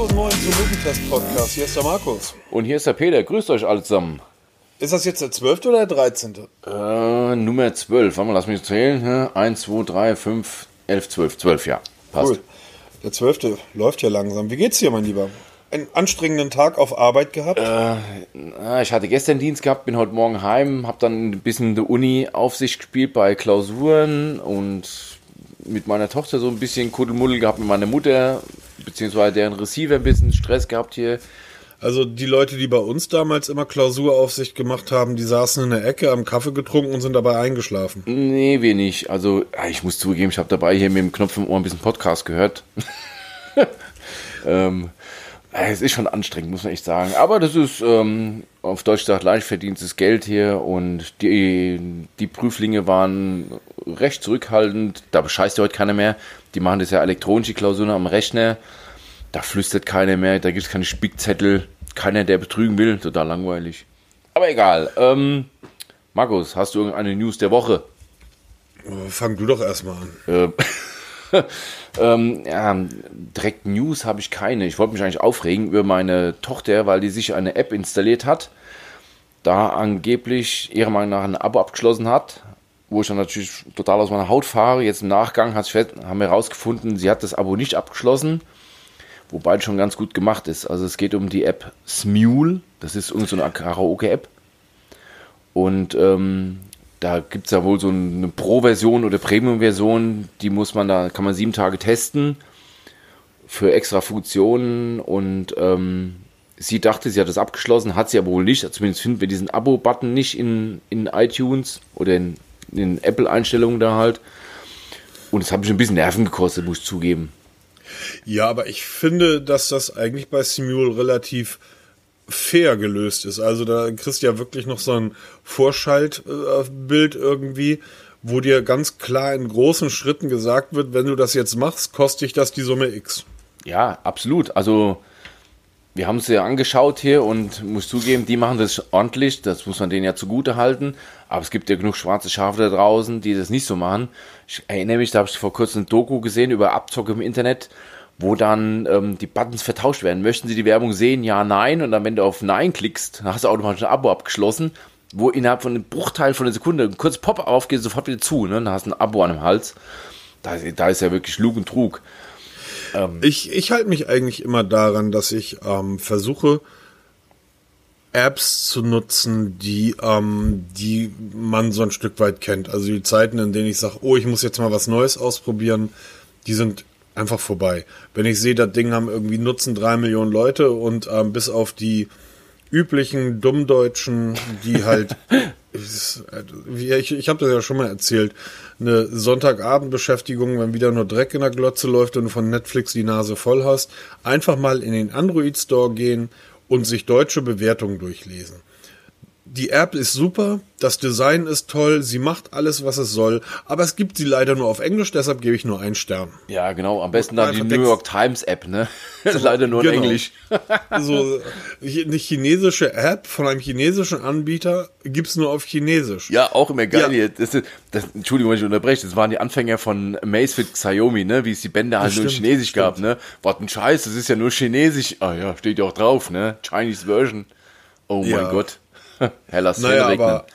Hallo und moin zum Movie-Test-Podcast. Hier ist der Markus. Und hier ist der Peter. Grüßt euch alle zusammen. Ist das jetzt der 12. oder der 13.? Äh, Nummer 12. Warte mal, lass mich zählen. Hä? 1, 2, 3, 5, 11, 12. 12, ja. Passt. Cool. Der 12. läuft ja langsam. Wie geht's dir, mein Lieber? Einen anstrengenden Tag auf Arbeit gehabt? Ah, Ich hatte gestern Dienst gehabt, bin heute Morgen heim, habe dann ein bisschen die Uni auf sich gespielt bei Klausuren und mit meiner Tochter so ein bisschen Kuddelmuddel gehabt mit meiner Mutter, beziehungsweise deren Receiver ein bisschen Stress gehabt hier. Also die Leute, die bei uns damals immer Klausuraufsicht gemacht haben, die saßen in der Ecke, haben Kaffee getrunken und sind dabei eingeschlafen. Nee, wenig. Also, ich muss zugeben, ich habe dabei hier mit dem Knopf im Ohr ein bisschen Podcast gehört. ähm, es ist schon anstrengend, muss man echt sagen. Aber das ist ähm, auf Deutsch gesagt leicht verdientes Geld hier und die, die Prüflinge waren recht zurückhaltend. Da bescheißt ja heute keiner mehr. Die machen das ja elektronisch, die Klausuren am Rechner. Da flüstert keiner mehr, da gibt es keine Spickzettel. Keiner, der betrügen will. Total langweilig. Aber egal. Ähm, Markus, hast du irgendeine News der Woche? Fang du doch erstmal an. Äh, ähm, ja, direkt News habe ich keine. Ich wollte mich eigentlich aufregen über meine Tochter, weil die sich eine App installiert hat, da angeblich ihrer Meinung nach ein Abo abgeschlossen hat, wo ich dann natürlich total aus meiner Haut fahre. Jetzt im Nachgang haben wir herausgefunden, sie hat das Abo nicht abgeschlossen, wobei es schon ganz gut gemacht ist. Also es geht um die App Smule, das ist irgend so Karaoke-App. Und ähm, da gibt es ja wohl so eine Pro-Version oder Premium-Version, die muss man da, kann man sieben Tage testen für extra Funktionen und ähm, sie dachte, sie hat das abgeschlossen, hat sie aber wohl nicht. Zumindest finden wir diesen Abo-Button nicht in, in iTunes oder in, in Apple-Einstellungen da halt. Und das hat mich ein bisschen Nerven gekostet, muss ich zugeben. Ja, aber ich finde, dass das eigentlich bei Simul relativ fair gelöst ist. Also da kriegst du ja wirklich noch so ein Vorschaltbild irgendwie, wo dir ganz klar in großen Schritten gesagt wird, wenn du das jetzt machst, kostet dich das die Summe X. Ja, absolut. Also wir haben es ja angeschaut hier und muss zugeben, die machen das ordentlich. Das muss man denen ja zugute halten. Aber es gibt ja genug schwarze Schafe da draußen, die das nicht so machen. Ich erinnere mich, da habe ich vor kurzem ein Doku gesehen über Abzocke im Internet, wo dann ähm, die Buttons vertauscht werden. Möchten Sie die Werbung sehen? Ja, nein. Und dann, wenn du auf Nein klickst, dann hast du automatisch ein Abo abgeschlossen, wo innerhalb von einem Bruchteil von einer Sekunde ein kurz Pop aufgeht, sofort wieder zu. Ne? Dann hast du ein Abo an dem Hals. Da, da ist ja wirklich Lug und Trug. Ich, ich halte mich eigentlich immer daran, dass ich ähm, versuche, Apps zu nutzen, die, ähm, die man so ein Stück weit kennt. Also die Zeiten, in denen ich sage, oh, ich muss jetzt mal was Neues ausprobieren, die sind einfach vorbei. Wenn ich sehe, das Ding haben irgendwie nutzen drei Millionen Leute und ähm, bis auf die üblichen Dummdeutschen, die halt, ich, ich habe das ja schon mal erzählt, eine Sonntagabendbeschäftigung, wenn wieder nur Dreck in der Glotze läuft und du von Netflix die Nase voll hast, einfach mal in den Android Store gehen und sich deutsche Bewertungen durchlesen. Die App ist super, das Design ist toll, sie macht alles, was es soll, aber es gibt sie leider nur auf Englisch, deshalb gebe ich nur einen Stern. Ja, genau. Am besten dann die New York Times App, ne? Leider nur in Genau. Englisch. So eine chinesische App von einem chinesischen Anbieter gibt's nur auf Chinesisch. Ja, auch immer geil Ja. Das ist, das, Entschuldigung, wenn ich unterbreche. Das waren die Anfänger von Amazfit Xiaomi, ne? Wie es die Bänder halt nur in stimmt, Chinesisch gab, ne? Was ein Scheiß, das ist ja nur Chinesisch. Ah ja, steht ja auch drauf, ne? Chinese Version. Oh mein Ja. Gott. Herr lass Naja, regnen. aber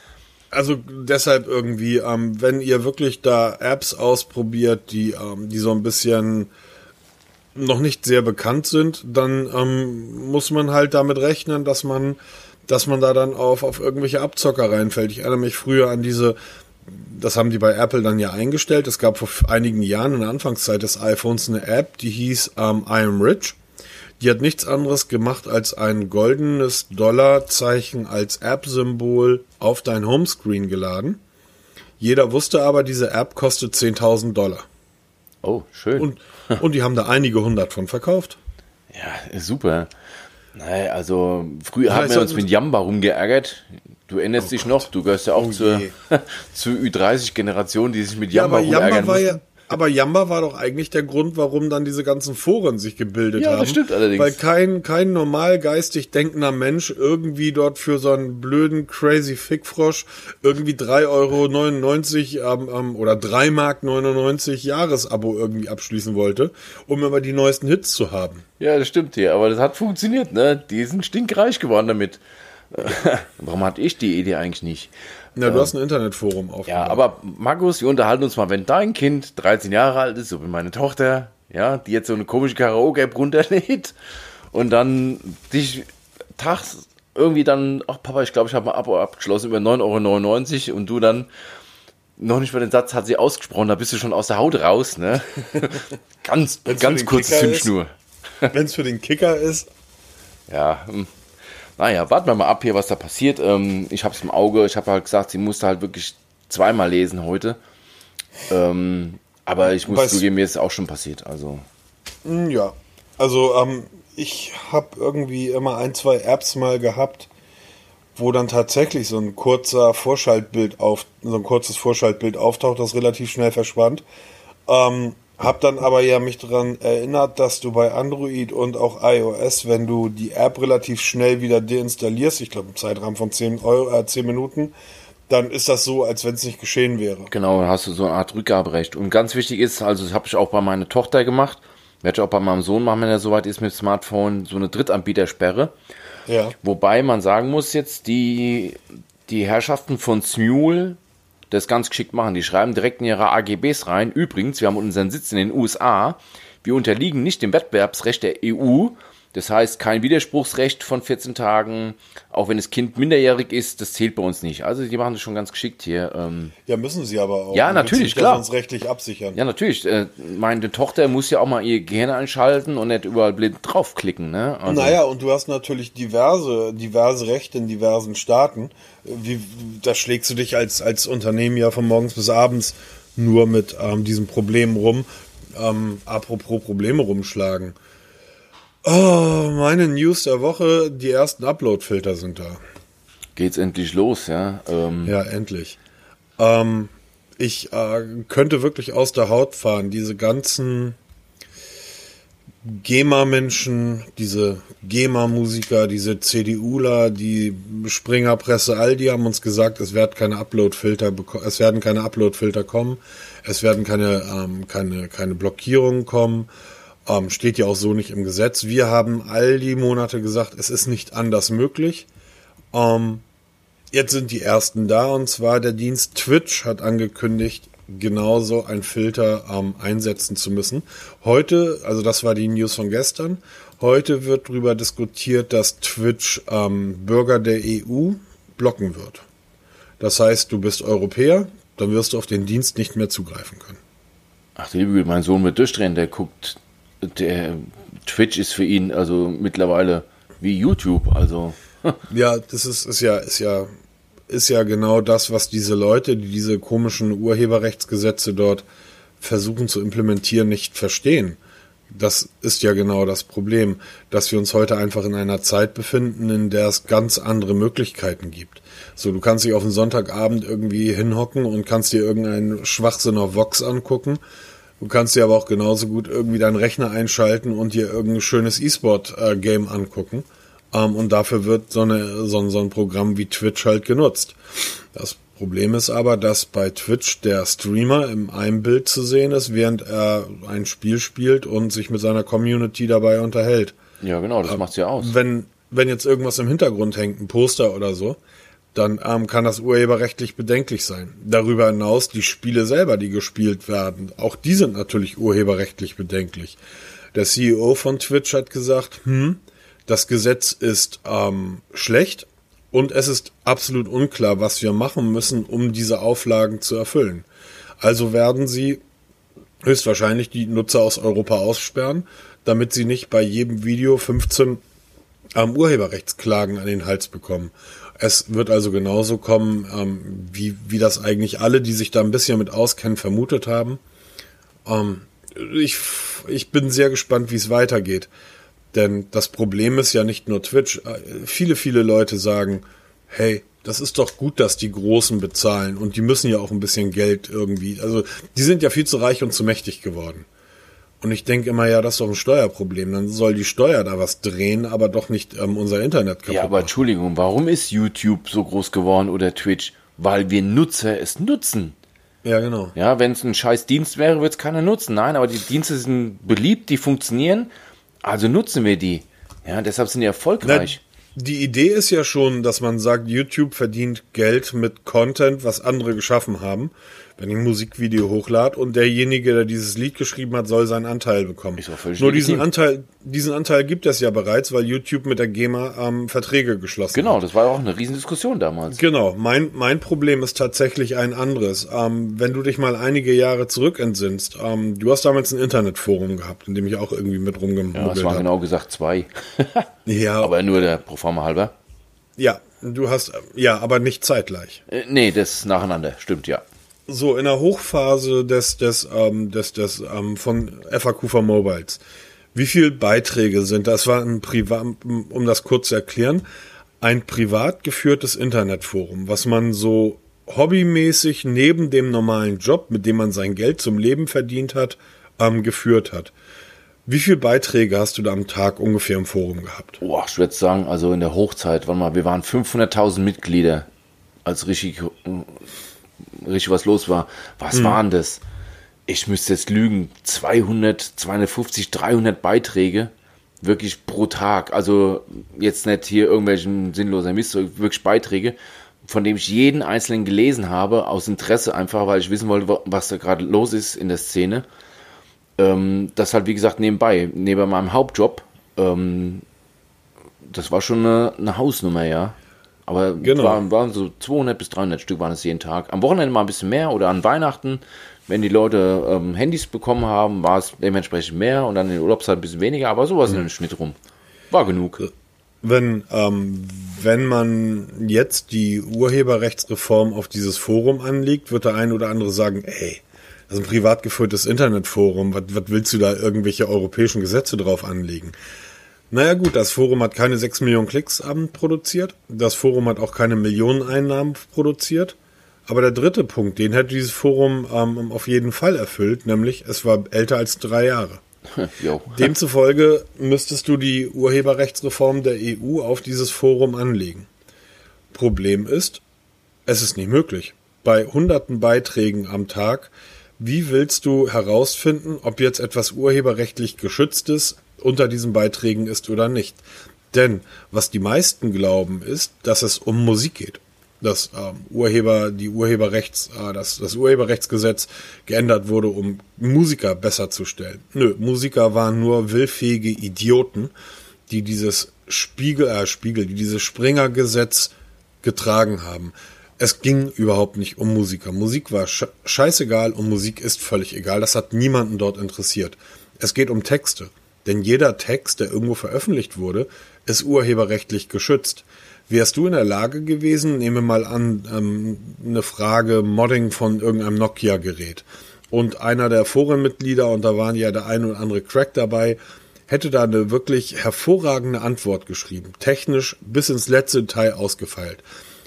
also deshalb irgendwie, ähm, wenn ihr wirklich da Apps ausprobiert, die, ähm, die so ein bisschen noch nicht sehr bekannt sind, dann ähm, muss man halt damit rechnen, dass man, dass man da dann auf, auf irgendwelche Abzocker reinfällt. Ich erinnere mich früher an diese, das haben die bei Apple dann ja eingestellt. Es gab vor einigen Jahren in der Anfangszeit des iPhones eine App, die hieß ähm, I am Rich. Die hat nichts anderes gemacht, als ein goldenes Dollarzeichen als App-Symbol auf dein Homescreen geladen. Jeder wusste aber, diese App kostet 10.000 Dollar. oh, schön. Und, und die haben da einige hundert von verkauft. ja, super. Naja, also früher Ja, haben wir doch- uns mit Jamba rumgeärgert. Du erinnerst dich noch, du gehörst ja auch Oh zur, zur Ü30-Generation, die sich mit Ja, Jamba aber Jamba rumärgern war ja, mussten. Aber Yamba war doch eigentlich der Grund, warum dann diese ganzen Foren sich gebildet Ja, haben. das stimmt allerdings. Weil kein, kein normal geistig denkender Mensch irgendwie dort für so einen blöden crazy Fickfrosch irgendwie 3,99 Euro ähm, ähm, oder 3 Mark 99 Jahresabo irgendwie abschließen wollte, um immer die neuesten Hits zu haben. Ja, das stimmt hier, aber das hat funktioniert, ne? Die sind stinkreich geworden damit. Warum hatte ich die Idee eigentlich nicht? Na, du hast ein Internetforum aufgebaut. Ja, aber Markus, wir unterhalten uns mal, wenn dein Kind 13 Jahre alt ist, so wie meine Tochter, ja, die jetzt so eine komische Karaoke-App runterlädt und dann dich tags irgendwie dann, ach Papa, ich glaube, ich habe ein Abo abgeschlossen über 9,99 Euro und du dann noch nicht mal den Satz hat sie ausgesprochen, da bist du schon aus der Haut raus, ne? ganz, Wenn's ganz kurze Zündschnur. Wenn es für den Kicker ist, Ja, hm. Naja, warten wir mal ab hier, was da passiert. Ähm, ich habe es im Auge. Ich habe halt gesagt, sie musste halt wirklich zweimal lesen heute. Ähm, aber ich muss Weiß- zugeben, mir ist es auch schon passiert. Also, Mm, Ja, also ähm, ich habe irgendwie immer ein, zwei Apps mal gehabt, wo dann tatsächlich so ein kurzer Vorschaltbild auf, so ein kurzes Vorschaltbild auftaucht, das relativ schnell verschwand. Ähm, hab dann aber ja mich daran erinnert, dass du bei Android und auch iOS, wenn du die App relativ schnell wieder deinstallierst, ich glaube im Zeitrahmen von 10, Euro, äh, 10 Minuten, dann ist das so, als wenn es nicht geschehen wäre. genau, dann hast du so eine Art Rückgaberecht. Und ganz wichtig ist, also das habe ich auch bei meiner Tochter gemacht, werde ich auch bei meinem Sohn machen, wenn er soweit ist mit dem Smartphone, so eine Drittanbietersperre. Ja. Wobei man sagen muss jetzt, die, die Herrschaften von Smule das ganz geschickt machen. Die schreiben direkt in ihre AGBs rein. Übrigens, wir haben unseren Sitz in den USA. Wir unterliegen nicht dem Wettbewerbsrecht der EU. Das heißt, kein Widerspruchsrecht von 14 Tagen. Auch wenn das Kind minderjährig ist, das zählt bei uns nicht. Also die machen das schon ganz geschickt hier. Ähm, Ja, müssen sie aber auch. Ja, natürlich, klar. sonst rechtlich absichern. ja, natürlich. Äh, meine Tochter muss ja auch mal ihr Gehirn einschalten und nicht überall blind draufklicken. Ne? Also, Naja, und du hast natürlich diverse, diverse Rechte in diversen Staaten. Wie, da schlägst du dich als, als Unternehmen ja von morgens bis abends nur mit ähm, diesem Problem rum. Ähm, apropos Probleme rumschlagen. Oh, meine News der Woche, die ersten Upload-Filter sind da. Geht's endlich los, ja. Ähm, Ja, endlich. Ähm, ich äh, könnte wirklich aus der Haut fahren. Diese ganzen GEMA-Menschen, diese GEMA-Musiker, diese CDUler, die Springerpresse, all die haben uns gesagt, es werden keine Upload-Filter, es werden keine Upload-Filter kommen, es werden keine, ähm, keine, keine Blockierungen kommen. Ähm, steht ja auch so nicht im Gesetz. Wir haben all die Monate gesagt, es ist nicht anders möglich. Ähm, Jetzt sind die ersten da und zwar der Dienst Twitch hat angekündigt, genauso ein Filter ähm, einsetzen zu müssen. Heute, also das war die News von gestern, heute wird darüber diskutiert, dass Twitch ähm, Bürger der EU blocken wird. Das heißt, du bist Europäer, dann wirst du auf den Dienst nicht mehr zugreifen können. Ach, die Liebe, mein Sohn wird durchdrehen, der guckt, der Twitch ist für ihn also mittlerweile wie YouTube, also Ja, das ist, ist ja, ist ja, ist ja genau das, was diese Leute, die diese komischen Urheberrechtsgesetze dort versuchen zu implementieren, nicht verstehen. Das ist ja genau das Problem, dass wir uns heute einfach in einer Zeit befinden, in der es ganz andere Möglichkeiten gibt. So, du kannst dich auf einen Sonntagabend irgendwie hinhocken und kannst dir irgendeinen Schwachsinn auf Vox angucken. Du kannst dir aber auch genauso gut irgendwie deinen Rechner einschalten und dir irgendein schönes E-Sport-Game angucken. Ähm, und dafür wird so, eine, so, ein- so ein Programm wie Twitch halt genutzt. Das Problem ist aber, dass bei Twitch der Streamer im einem Bild zu sehen ist, während er ein Spiel spielt und sich mit seiner Community dabei unterhält. ja genau, das macht's ja aus. Wenn, wenn jetzt irgendwas im Hintergrund hängt, ein Poster oder so, dann ähm, kann das urheberrechtlich bedenklich sein. Darüber hinaus die Spiele selber, die gespielt werden, auch die sind natürlich urheberrechtlich bedenklich. Der CEO von Twitch hat gesagt, hm, das Gesetz ist ähm, schlecht und es ist absolut unklar, was wir machen müssen, um diese Auflagen zu erfüllen. Also werden sie höchstwahrscheinlich die Nutzer aus Europa aussperren, damit sie nicht bei jedem Video 15 ähm, Urheberrechtsklagen an den Hals bekommen. Es wird also genauso kommen, ähm, wie, wie das eigentlich alle, die sich da ein bisschen mit auskennen, vermutet haben. Ähm, ich, ich bin sehr gespannt, wie es weitergeht. Denn das Problem ist ja nicht nur Twitch. Äh, Viele, viele Leute sagen, hey, das ist doch gut, dass die Großen bezahlen und die müssen ja auch ein bisschen Geld irgendwie. Also die sind ja viel zu reich und zu mächtig geworden. Und ich denke immer, ja, das ist doch ein Steuerproblem. Dann soll die Steuer da was drehen, aber doch nicht ähm, unser Internet kaputt. Ja, aber Entschuldigung, warum ist YouTube so groß geworden oder Twitch? Weil wir Nutzer es nutzen. Ja, genau. Ja, wenn es ein scheiß Dienst wäre, würde es keiner nutzen. Nein, aber die Dienste sind beliebt, die funktionieren, also nutzen wir die. Ja, deshalb sind die erfolgreich. Na, die Idee ist ja schon, dass man sagt, YouTube verdient Geld mit Content, was andere geschaffen haben wenn ich ein Musikvideo hochlade und derjenige, der dieses Lied geschrieben hat, soll seinen Anteil bekommen. Nur diesen Anteil, diesen Anteil gibt es ja bereits, weil YouTube mit der GEMA ähm, Verträge geschlossen genau, hat. Genau, das war auch eine Riesendiskussion damals. Genau, mein, mein Problem ist tatsächlich ein anderes. Ähm, wenn du dich mal einige Jahre zurück entsinnst, ähm, du hast damals ein Internetforum gehabt, in dem ich auch irgendwie mit rumgemuggelt habe. Ja, das waren genau gesagt zwei. ja. Aber nur der Proforma halber. Ja, du hast, ja, aber nicht zeitgleich. Äh, nee, das nacheinander, stimmt, ja so in der Hochphase des, des, ähm, des, des ähm, von FAQ for Mobiles. Wie viele Beiträge sind das? war ein Privat, um das kurz zu erklären, ein privat geführtes Internetforum, was man so hobbymäßig neben dem normalen Job, mit dem man sein Geld zum Leben verdient hat, ähm, geführt hat. Wie viele Beiträge hast du da am Tag ungefähr im Forum gehabt? Boah, ich würde sagen, also in der Hochzeit, warte mal, wir waren 500.000 Mitglieder als richtig richtig was los war. Was mhm. waren das? Ich müsste jetzt lügen. 200, 250, 300 Beiträge. Wirklich pro Tag. Also jetzt nicht hier irgendwelchen sinnlosen Mist, wirklich Beiträge, von dem ich jeden einzelnen gelesen habe, aus Interesse einfach, weil ich wissen wollte, was da gerade los ist in der Szene. Ähm, das halt, wie gesagt, nebenbei, neben meinem Hauptjob. Ähm, das war schon eine, eine Hausnummer, ja. Aber genau. waren, waren so 200 bis 300 Stück waren es jeden Tag. Am Wochenende mal ein bisschen mehr oder an Weihnachten, wenn die Leute ähm, Handys bekommen haben, war es dementsprechend mehr und dann in der Urlaubszeit ein bisschen weniger, aber sowas mhm. in den Schnitt rum. War genug. Wenn, ähm, wenn man jetzt die Urheberrechtsreform auf dieses Forum anlegt, wird der ein oder andere sagen, ey, das ist ein privat geführtes Internetforum, was, was willst du da irgendwelche europäischen Gesetze drauf anlegen? Naja gut, das Forum hat keine 6 Millionen Klicks am produziert. Das Forum hat auch keine Millionen Einnahmen produziert. Aber der dritte Punkt, den hätte dieses Forum ähm, auf jeden Fall erfüllt, nämlich es war älter als drei Jahre. Demzufolge müsstest du die Urheberrechtsreform der EU auf dieses Forum anlegen. Problem ist, es ist nicht möglich. Bei hunderten Beiträgen am Tag, wie willst du herausfinden, ob jetzt etwas urheberrechtlich geschützt ist, unter diesen Beiträgen ist oder nicht. Denn was die meisten glauben, ist, dass es um Musik geht. Dass ähm, Urheber, die Urheberrechts, äh, das, das Urheberrechtsgesetz geändert wurde, um Musiker besser zu stellen. Nö, Musiker waren nur willfähige Idioten, die dieses Spiegel, äh, Spiegel, die dieses Springergesetz getragen haben. Es ging überhaupt nicht um Musiker. Musik war scheißegal und Musik ist völlig egal. Das hat niemanden dort interessiert. Es geht um Texte. Denn jeder Text, der irgendwo veröffentlicht wurde, ist urheberrechtlich geschützt. Wärst du in der Lage gewesen, nehme mal an, ähm, eine Frage Modding von irgendeinem Nokia-Gerät. Und einer der Forenmitglieder, und da waren ja der ein oder andere Crack dabei, hätte da eine wirklich hervorragende Antwort geschrieben. Technisch bis ins letzte Detail ausgefeilt.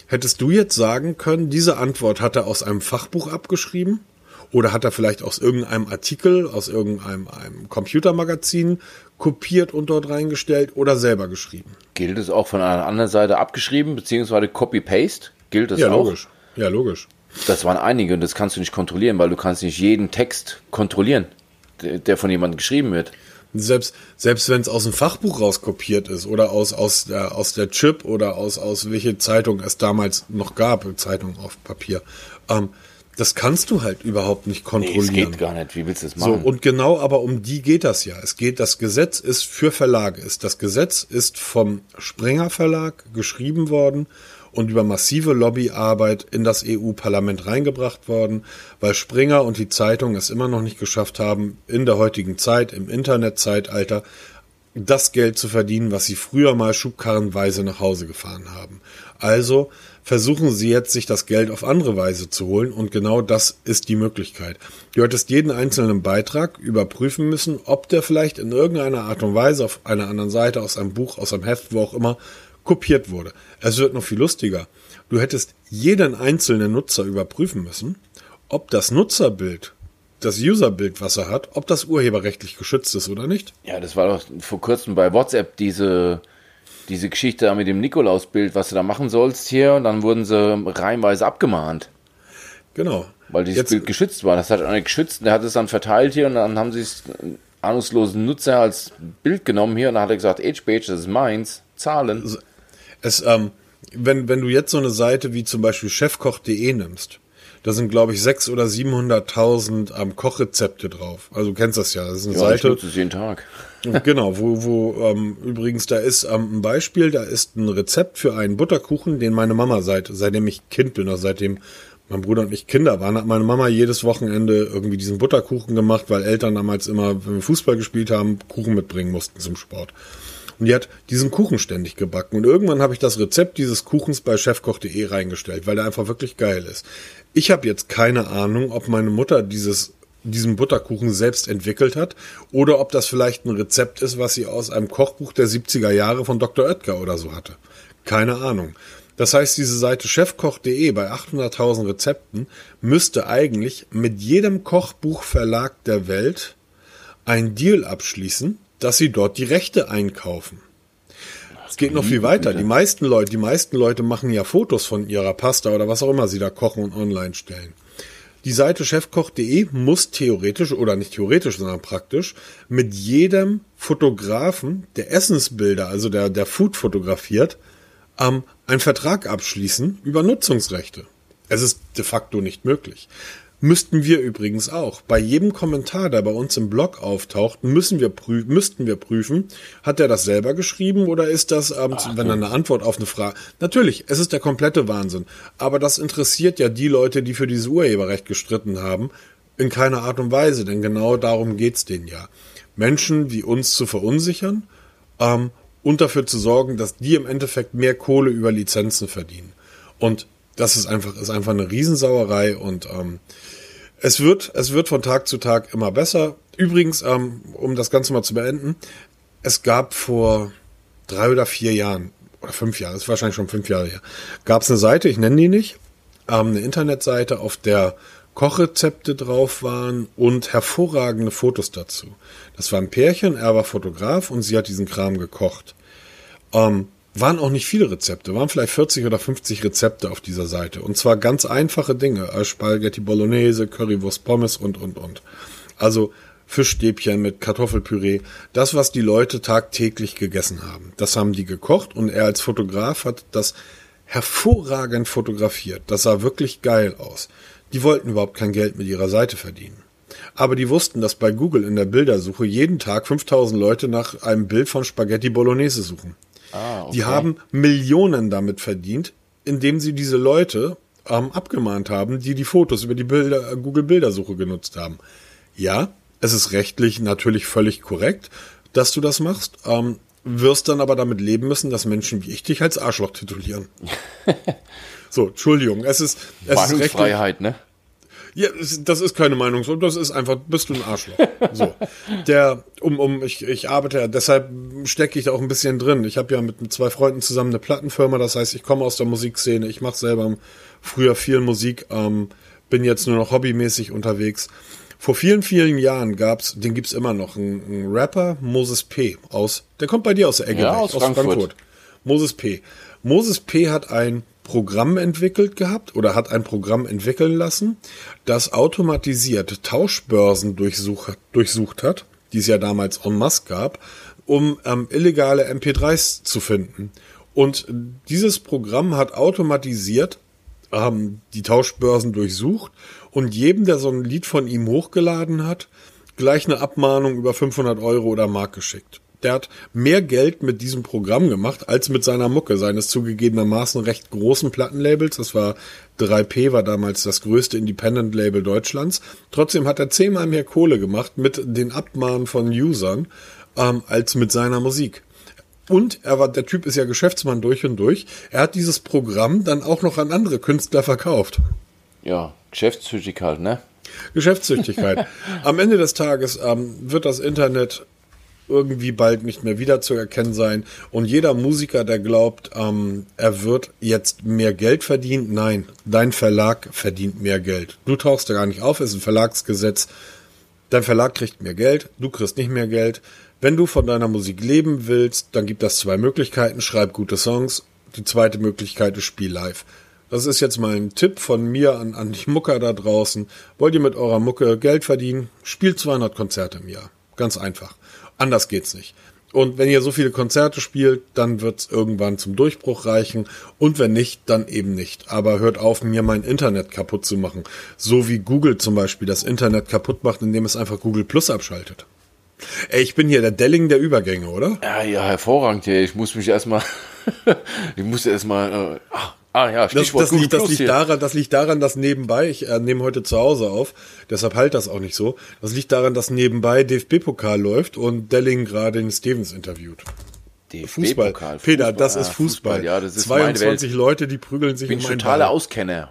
Hättest du jetzt sagen können, diese Antwort hat er aus einem Fachbuch abgeschrieben? Oder hat er vielleicht aus irgendeinem Artikel, aus irgendeinem einem Computermagazin kopiert und dort reingestellt oder selber geschrieben? Gilt es auch von einer anderen Seite abgeschrieben, beziehungsweise Copy-Paste? Gilt es ja, auch? Logisch. Ja, logisch. Das waren einige und das kannst du nicht kontrollieren, weil du kannst nicht jeden Text kontrollieren, der von jemandem geschrieben wird. Selbst, selbst wenn es aus dem Fachbuch rauskopiert ist oder aus, aus, der, aus der Chip oder aus, aus welche Zeitung es damals noch gab, Zeitung auf Papier, ähm, das kannst du halt überhaupt nicht kontrollieren. Nee, es geht gar nicht. Wie willst du das machen? So, und genau, aber um die geht das ja. Es geht, das Gesetz ist für Verlage. Ist, das Gesetz ist vom Springer Verlag geschrieben worden und über massive Lobbyarbeit in das EU-Parlament reingebracht worden, weil Springer und die Zeitung es immer noch nicht geschafft haben, in der heutigen Zeit, im Internetzeitalter, das Geld zu verdienen, was sie früher mal schubkarrenweise nach Hause gefahren haben. Also versuchen sie jetzt, sich das Geld auf andere Weise zu holen und genau das ist die Möglichkeit. Du hättest jeden einzelnen Beitrag überprüfen müssen, ob der vielleicht in irgendeiner Art und Weise auf einer anderen Seite, aus einem Buch, aus einem Heft, wo auch immer, kopiert wurde. Es wird noch viel lustiger. Du hättest jeden einzelnen Nutzer überprüfen müssen, ob das Nutzerbild, das Userbild, was er hat, ob das urheberrechtlich geschützt ist oder nicht. Ja, das war doch vor kurzem bei WhatsApp diese, diese Geschichte da mit dem Nikolausbild, was du da machen sollst hier, und dann wurden sie reihenweise abgemahnt. Genau. Weil dieses Jetzt, Bild geschützt war. Das hat einer geschützt, der hat es dann verteilt hier und dann haben sie es ahnungslosen Nutzer als Bild genommen hier und dann hat er gesagt, Age-Page, das ist meins, Zahlen. Es, ähm, wenn, wenn du jetzt so eine Seite wie zum Beispiel chefkoch.de nimmst, da sind, glaube ich, 600.000 oder 700.000 ähm, Kochrezepte drauf. Also du kennst das ja. Das ist eine ja, Seite. Ich nutze es jeden Tag. genau, wo, wo ähm, übrigens da ist ähm, ein Beispiel, da ist ein Rezept für einen Butterkuchen, den meine Mama seit, seitdem ich Kind bin, also seitdem mein Bruder und ich Kinder waren, hat meine Mama jedes Wochenende irgendwie diesen Butterkuchen gemacht, weil Eltern damals immer, wenn wir Fußball gespielt haben, Kuchen mitbringen mussten zum Sport. Und die hat diesen Kuchen ständig gebacken. Und irgendwann habe ich das Rezept dieses Kuchens bei chefkoch.de reingestellt, weil der einfach wirklich geil ist. Ich habe jetzt keine Ahnung, ob meine Mutter dieses diesen Butterkuchen selbst entwickelt hat oder ob das vielleicht ein Rezept ist, was sie aus einem Kochbuch der 70er Jahre von Dr. Oetker oder so hatte. Keine Ahnung. Das heißt, diese Seite chefkoch.de bei 800.000 Rezepten müsste eigentlich mit jedem Kochbuchverlag der Welt ein Deal abschließen, dass sie dort die Rechte einkaufen. Es geht noch viel weiter. Die meisten Leute, die meisten Leute machen ja Fotos von ihrer Pasta oder was auch immer sie da kochen und online stellen. Die Seite chefkoch.de muss theoretisch oder nicht theoretisch, sondern praktisch mit jedem Fotografen, der Essensbilder, also der, der Food fotografiert, ähm, einen Vertrag abschließen über Nutzungsrechte. Es ist de facto nicht möglich. Müssten wir übrigens auch. Bei jedem Kommentar, der bei uns im Blog auftaucht, müssen wir müssten wir prüfen, hat er das selber geschrieben oder ist das, ähm, Ach, wenn er eine Antwort auf eine Frage. Natürlich, es ist der komplette Wahnsinn. Aber das interessiert ja die Leute, die für dieses Urheberrecht gestritten haben, in keiner Art und Weise, denn genau darum geht's denen ja. Menschen wie uns zu verunsichern ähm, und dafür zu sorgen, dass die im Endeffekt mehr Kohle über Lizenzen verdienen. Und das ist einfach, ist einfach eine Riesensauerei und ähm, es wird, es wird von Tag zu Tag immer besser. Übrigens, ähm, um das Ganze mal zu beenden, es gab vor drei oder vier Jahren, oder fünf Jahre, ist wahrscheinlich schon fünf Jahre her, gab es eine Seite, ich nenne die nicht, ähm, eine Internetseite, auf der Kochrezepte drauf waren und hervorragende Fotos dazu. Das war ein Pärchen, er war Fotograf und sie hat diesen Kram gekocht. Ähm, waren auch nicht viele Rezepte, waren vielleicht 40 oder 50 Rezepte auf dieser Seite. Und zwar ganz einfache Dinge. Äh, Spaghetti Bolognese, Currywurst Pommes und, und, und. Also Fischstäbchen mit Kartoffelpüree. Das, was die Leute tagtäglich gegessen haben. Das haben die gekocht und er als Fotograf hat das hervorragend fotografiert. Das sah wirklich geil aus. Die wollten überhaupt kein Geld mit ihrer Seite verdienen. Aber die wussten, dass bei Google in der Bildersuche jeden Tag 5000 Leute nach einem Bild von Spaghetti Bolognese suchen. Ah, okay. Die haben Millionen damit verdient, indem sie diese Leute ähm, abgemahnt haben, die die Fotos über die Bilder, äh, Google Bildersuche genutzt haben. Ja, es ist rechtlich natürlich völlig korrekt, dass du das machst. Ähm, wirst dann aber damit leben müssen, dass Menschen wie ich dich als Arschloch titulieren. so, Entschuldigung, es ist, es Meinungsfreiheit, ist ne? Ja, das ist keine Meinung, das ist einfach, bist du ein Arschloch. So. Der, um, um, ich, ich arbeite ja, deshalb stecke ich da auch ein bisschen drin. Ich habe ja mit zwei Freunden zusammen eine Plattenfirma, das heißt, ich komme aus der Musikszene, ich mache selber früher viel Musik, ähm, bin jetzt nur noch hobbymäßig unterwegs. Vor vielen, vielen Jahren gab's, den gibt's immer noch, einen, Rapper, Moses P. aus, der kommt bei dir aus der Ecke, ja, aus, aus Frankfurt. Frankfurt. Moses P. Moses P. hat ein Programm entwickelt gehabt oder hat ein Programm entwickeln lassen, das automatisiert Tauschbörsen durchsucht, durchsucht hat, die es ja damals en masse gab, um ähm, illegale MP3s zu finden. Und dieses Programm hat automatisiert ähm, die Tauschbörsen durchsucht und jedem, der so ein Lied von ihm hochgeladen hat, gleich eine Abmahnung über 500 Euro oder Mark geschickt der hat mehr Geld mit diesem Programm gemacht als mit seiner Mucke, seines zugegebenermaßen recht großen Plattenlabels. Das war 3P, war damals das größte Independent-Label Deutschlands. Trotzdem hat er zehnmal mehr Kohle gemacht mit den Abmahnen von Usern ähm, als mit seiner Musik. Und er war, der Typ ist ja Geschäftsmann durch und durch. Er hat dieses Programm dann auch noch an andere Künstler verkauft. Ja, Geschäftstüchtigkeit, halt, ne? Geschäftstüchtigkeit. Am Ende des Tages ähm, wird das Internet irgendwie bald nicht mehr wiederzuerkennen sein. Und jeder Musiker, der glaubt, ähm, er wird jetzt mehr Geld verdienen, nein, dein Verlag verdient mehr Geld. Du tauchst da gar nicht auf, ist ein Verlagsgesetz. Dein Verlag kriegt mehr Geld, du kriegst nicht mehr Geld. Wenn du von deiner Musik leben willst, dann gibt es zwei Möglichkeiten. Schreib gute Songs. Die zweite Möglichkeit ist Spiel live. Das ist jetzt mal ein Tipp von mir an, an die Mucker da draußen. Wollt ihr mit eurer Mucke Geld verdienen? Spielt 200 Konzerte im Jahr. Ganz einfach. Anders geht's nicht. Und wenn ihr so viele Konzerte spielt, dann wird's irgendwann zum Durchbruch reichen. Und wenn nicht, dann eben nicht. Aber hört auf, mir mein Internet kaputt zu machen. So wie Google zum Beispiel das Internet kaputt macht, indem es einfach Google Plus abschaltet. Ey, ich bin hier der Delling der Übergänge, oder? Ja, ja, hervorragend. Ich muss mich erstmal, ich muss erstmal, äh, ach, Ah ja, Stichwort das, das, liegt, das liegt daran, das liegt daran, dass nebenbei, ich äh, nehme heute zu Hause auf, deshalb halt das auch nicht so. Das liegt daran, dass nebenbei DFB-Pokal läuft und Delling gerade den Stevens interviewt. Fußball. Fußball. Peter, das ist Fußball. Fußball. Ja, das ist 22 Leute, die prügeln sich ich bin um totaler Auskenner.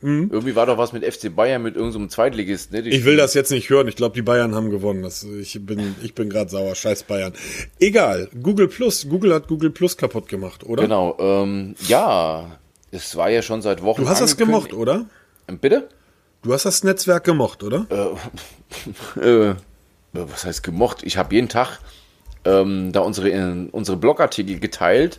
Mhm. Irgendwie war doch was mit FC Bayern mit irgendeinem so Zweitligist. Ne? ich will das jetzt nicht hören. Ich glaube, die Bayern haben gewonnen. Das, ich bin, ich bin gerade sauer. Scheiß Bayern. Egal. Google Plus. Google hat Google Plus kaputt gemacht, oder? Genau. Ähm, ja, es war ja schon seit Wochen. Du hast das gemocht, oder? Bitte? Du hast das Netzwerk gemocht, oder? Äh, äh, was heißt gemocht? Ich habe jeden Tag ähm, da unsere, äh, unsere Blogartikel geteilt.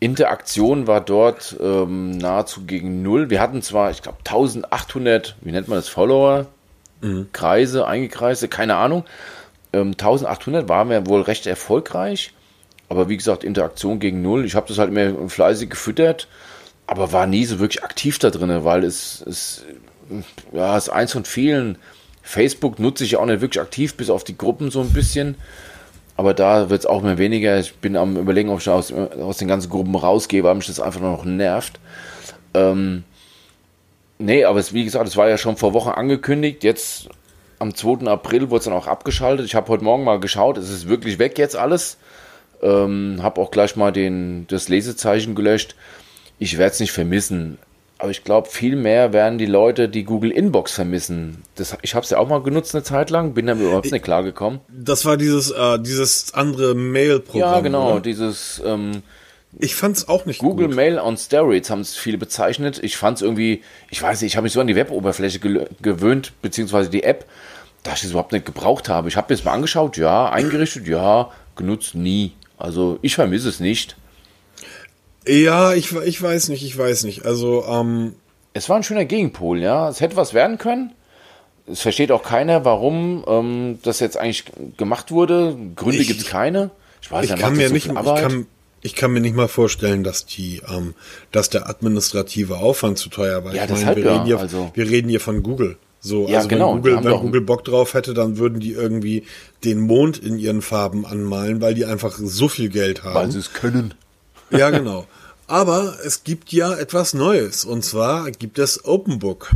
Interaktion war dort ähm, nahezu gegen null. Wir hatten zwar, ich glaube, 1800, wie nennt man das, Follower, mhm. Kreise, eingekreiste, keine Ahnung. Ähm, 1800 waren wir wohl recht erfolgreich. Aber wie gesagt, Interaktion gegen null. Ich habe das halt immer fleißig gefüttert aber war nie so wirklich aktiv da drin, weil es, es ja, ist eins von vielen. Facebook nutze ich auch nicht wirklich aktiv, bis auf die Gruppen so ein bisschen. Aber da wird es auch mehr weniger. Ich bin am überlegen, ob ich aus, aus den ganzen Gruppen rausgehe, weil mich das einfach nur noch nervt. Ähm, nee, aber es, wie gesagt, es war ja schon vor Wochen angekündigt. Jetzt am 2. April wurde es dann auch abgeschaltet. Ich habe heute Morgen mal geschaut, es ist wirklich weg jetzt alles. Ähm, habe auch gleich mal den, das Lesezeichen gelöscht ich werde es nicht vermissen. Aber ich glaube, viel mehr werden die Leute die Google Inbox vermissen. Das, ich habe es ja auch mal genutzt eine Zeit lang, bin damit überhaupt nicht klargekommen. Das war dieses, äh, dieses andere Mail-Programm. Ja, genau, oder? dieses. Ähm, ich fand es auch nicht Google gut. Mail on Steroids haben es viele bezeichnet. Ich fand es irgendwie, ich weiß nicht, ich habe mich so an die Web-Oberfläche gewöhnt, beziehungsweise die App, dass ich es überhaupt nicht gebraucht habe. Ich habe mir es mal angeschaut, ja, eingerichtet, ja, genutzt nie. Also ich vermisse es nicht. Ja, ich, ich weiß nicht, ich weiß nicht. Also, ähm, Es war ein schöner Gegenpol, ja. Es hätte was werden können. Es versteht auch keiner, warum ähm, das jetzt eigentlich gemacht wurde. Gründe gibt es keine. Ich weiß, ich kann mir so nicht, ich kann, ich kann mir nicht mal vorstellen, dass die, ähm, dass der administrative Aufwand zu teuer war. Ja, ich meine, wir, ja, reden hier, also. wir reden hier von Google. So, ja, also genau. wenn, Google, wenn Google Bock drauf hätte, dann würden die irgendwie den Mond in ihren Farben anmalen, weil die einfach so viel Geld haben. Weil sie es können. Ja, genau. Aber es gibt ja etwas Neues und zwar gibt es Open Book.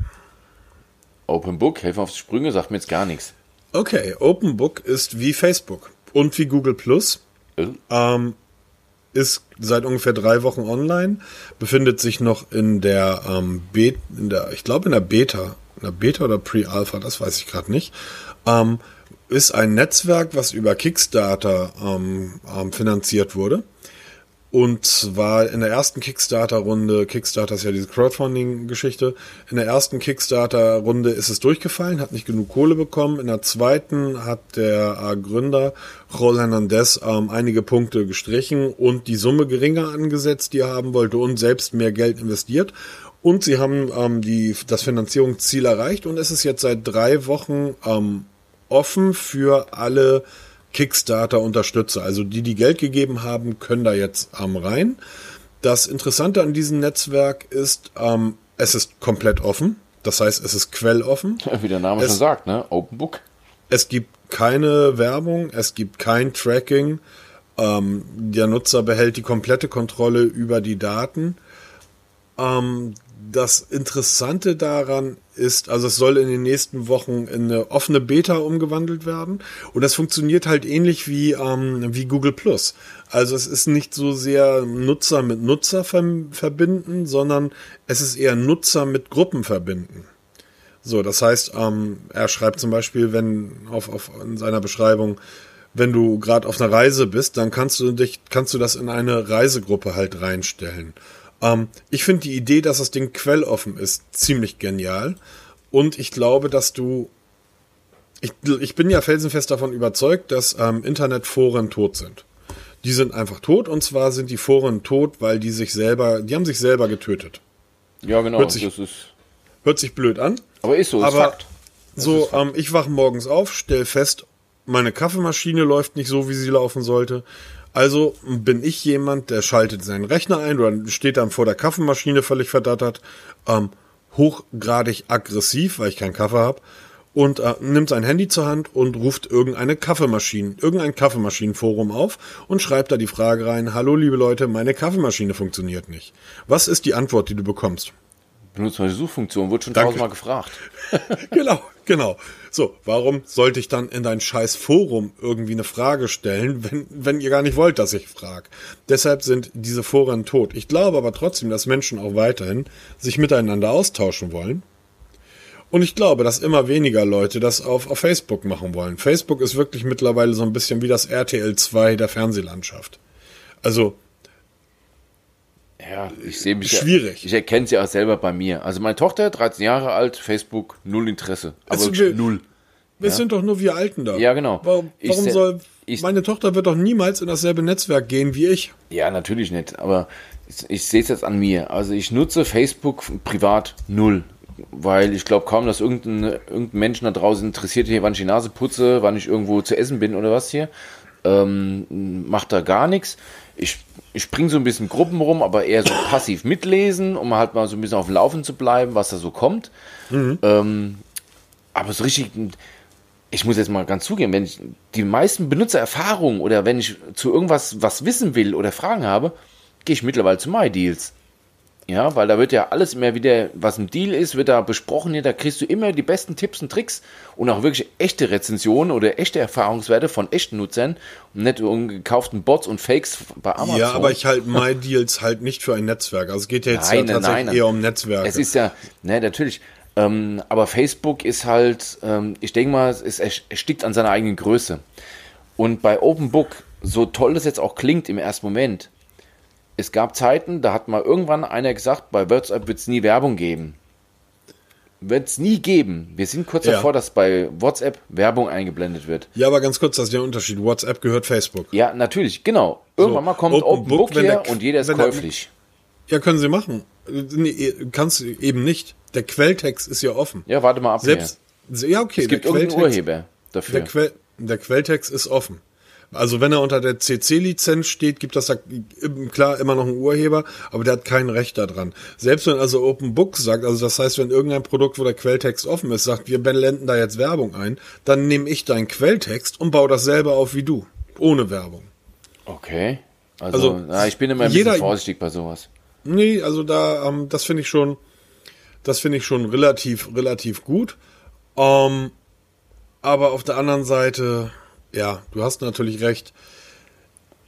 Open Book, helfen auf die Sprünge, sagt mir jetzt gar nichts. Okay, Open Book ist wie Facebook und wie Google Plus. Oh. Ähm, ist seit ungefähr drei Wochen online, befindet sich noch in der, ähm, Be in der ich glaube in der Beta, in der Beta oder Pre-Alpha, das weiß ich gerade nicht. Ähm, ist ein Netzwerk, was über Kickstarter ähm, ähm finanziert wurde und zwar in der ersten Kickstarter-Runde, Kickstarter ist ja diese Crowdfunding-Geschichte, in der ersten Kickstarter-Runde ist es durchgefallen, hat nicht genug Kohle bekommen. In der zweiten hat der Gründer Rol Hernandez ähm, einige Punkte gestrichen und die Summe geringer angesetzt, die er haben wollte und selbst mehr Geld investiert. Und sie haben ähm, die, das Finanzierungsziel erreicht und es ist jetzt seit drei Wochen ähm, offen für alle Kickstarter-Unterstützer. Also die, die Geld gegeben haben, können da jetzt ähm, rein. Das Interessante an diesem Netzwerk ist, ähm, es ist komplett offen. Das heißt, es ist quelloffen. Wie der Name es, schon sagt, ne? Open Book. Es gibt keine Werbung, es gibt kein Tracking. Ähm, der Nutzer behält die komplette Kontrolle über die Daten. Ähm, das Interessante daran ist, also es soll in den nächsten Wochen in eine offene Beta umgewandelt werden. Und das funktioniert halt ähnlich wie, ähm, wie Google Plus. Also es ist nicht so sehr Nutzer mit Nutzer verbinden, sondern es ist eher Nutzer mit Gruppen verbinden. So, das heißt, ähm, er schreibt zum Beispiel, wenn auf, auf in seiner Beschreibung, wenn du gerade auf einer Reise bist, dann kannst du dich, kannst du das in eine Reisegruppe halt reinstellen. Ähm, ich finde die Idee, dass das Ding quelloffen ist, ziemlich genial. Und ich glaube, dass du. Ich, ich bin ja felsenfest davon überzeugt, dass ähm, Internetforen tot sind. Die sind einfach tot und zwar sind die Foren tot, weil die sich selber, die haben sich selber getötet. Ja, genau. Hört sich, das ist hört sich blöd an. Aber ist so, ist aber Fakt. So, ähm, ich wache morgens auf, stell fest, meine Kaffeemaschine läuft nicht so, wie sie laufen sollte. Also bin ich jemand, der schaltet seinen Rechner ein oder steht dann vor der Kaffeemaschine völlig verdattert, ähm, hochgradig aggressiv, weil ich keinen Kaffee habe, und äh, nimmt sein Handy zur Hand und ruft irgendeine Kaffeemaschine, irgendein Kaffeemaschinenforum auf und schreibt da die Frage rein, hallo liebe Leute, meine Kaffeemaschine funktioniert nicht. Was ist die Antwort, die du bekommst? Benutzt die Suchfunktion, wurde schon tausendmal gefragt. genau, genau. So, warum sollte ich dann in dein scheiß Forum irgendwie eine Frage stellen, wenn, wenn ihr gar nicht wollt, dass ich frage? Deshalb sind diese Foren tot. Ich glaube aber trotzdem, dass Menschen auch weiterhin sich miteinander austauschen wollen. Und ich glaube, dass immer weniger Leute das auf, auf Facebook machen wollen. Facebook ist wirklich mittlerweile so ein bisschen wie das RTL 2 der Fernsehlandschaft. Also, ja, ich sehe mich. Schwierig. Ja, ich erkenne sie auch selber bei mir. Also meine Tochter, 13 Jahre alt, Facebook, null Interesse. Aber also wir, null. Wir ja? sind doch nur wir Alten da. Ja, genau. Warum, warum ich, soll. Ich, meine Tochter wird doch niemals in dasselbe Netzwerk gehen wie ich. Ja, natürlich nicht. Aber ich, ich sehe es jetzt an mir. Also ich nutze Facebook privat null. Weil ich glaube kaum, dass irgendein, irgendein Menschen da draußen interessiert hier, wann ich die Nase putze, wann ich irgendwo zu essen bin oder was hier. Ähm, macht da gar nichts. Ich ich springe so ein bisschen Gruppen rum, aber eher so passiv mitlesen, um halt mal so ein bisschen auf dem Laufen zu bleiben, was da so kommt. Mhm. Ähm, aber so richtig, ich muss jetzt mal ganz zugeben, wenn ich die meisten Benutzererfahrungen oder wenn ich zu irgendwas was wissen will oder Fragen habe, gehe ich mittlerweile zu MyDeals. Ja, weil da wird ja alles immer wieder, was ein Deal ist, wird da besprochen. Hier, da kriegst du immer die besten Tipps und Tricks und auch wirklich echte Rezensionen oder echte Erfahrungswerte von echten Nutzern und nicht gekauften Bots und Fakes bei Amazon. Ja, aber ich halte MyDeals halt nicht für ein Netzwerk. Also es geht ja jetzt nein, ja tatsächlich nein, eher um Netzwerke. Es ist ja, ne, natürlich. Ähm, aber Facebook ist halt, ähm, ich denke mal, es, es erstickt an seiner eigenen Größe. Und bei Open Book, so toll das jetzt auch klingt im ersten Moment, es gab Zeiten, da hat mal irgendwann einer gesagt, bei WhatsApp wird es nie Werbung geben. Wird es nie geben. Wir sind kurz ja. davor, dass bei WhatsApp Werbung eingeblendet wird. Ja, aber ganz kurz, das ist der Unterschied. WhatsApp gehört Facebook. Ja, natürlich, genau. Irgendwann so, mal kommt Open, Open Book, Book her und jeder ist käuflich. Der, ja, können sie machen. Nee, kannst du eben nicht. Der Quelltext ist ja offen. Ja, warte mal ab. Selbst, hier. ja, okay. Es gibt irgendeinen Urheber dafür. Der, Quell, der Quelltext ist offen. Also wenn er unter der CC-Lizenz steht, gibt das da klar immer noch einen Urheber, aber der hat kein Recht daran. Selbst wenn also Open Book sagt, also das heißt, wenn irgendein Produkt, wo der Quelltext offen ist, sagt, wir blenden da jetzt Werbung ein, dann nehme ich deinen Quelltext und baue das selber auf wie du, ohne Werbung. Okay. Also, also na, ich bin immer ein jeder, bisschen vorsichtig bei sowas. Nee, also da, ähm, das finde ich schon, das finde ich schon relativ, relativ gut. Ähm, aber auf der anderen Seite, ja, du hast natürlich recht.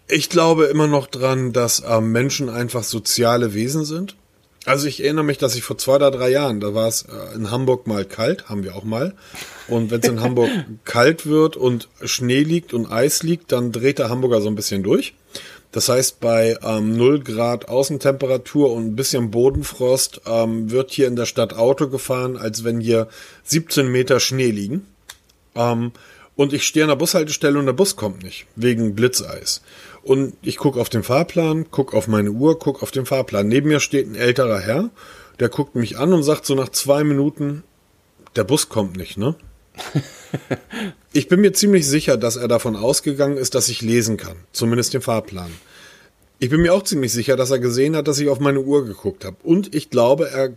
Ich glaube immer noch dran, dass äh, Menschen einfach soziale Wesen sind. Also ich erinnere mich, dass ich vor zwei oder drei Jahren, da war es äh, in Hamburg mal kalt, haben wir auch mal. Und wenn es in Hamburg kalt wird und Schnee liegt und Eis liegt, dann dreht der Hamburger so ein bisschen durch. Das heißt, bei ähm, 0 Grad Außentemperatur und ein bisschen Bodenfrost ähm, wird hier in der Stadt Auto gefahren, als wenn hier 17 Meter Schnee liegen. Ähm, und ich stehe an der Bushaltestelle und der Bus kommt nicht, wegen Blitzeis. Und ich gucke auf den Fahrplan, gucke auf meine Uhr, gucke auf den Fahrplan. Neben mir steht ein älterer Herr, der guckt mich an und sagt so nach zwei Minuten, der Bus kommt nicht, ne? ich bin mir ziemlich sicher, dass er davon ausgegangen ist, dass ich lesen kann, zumindest den Fahrplan. Ich bin mir auch ziemlich sicher, dass er gesehen hat, dass ich auf meine Uhr geguckt habe. Und ich glaube, er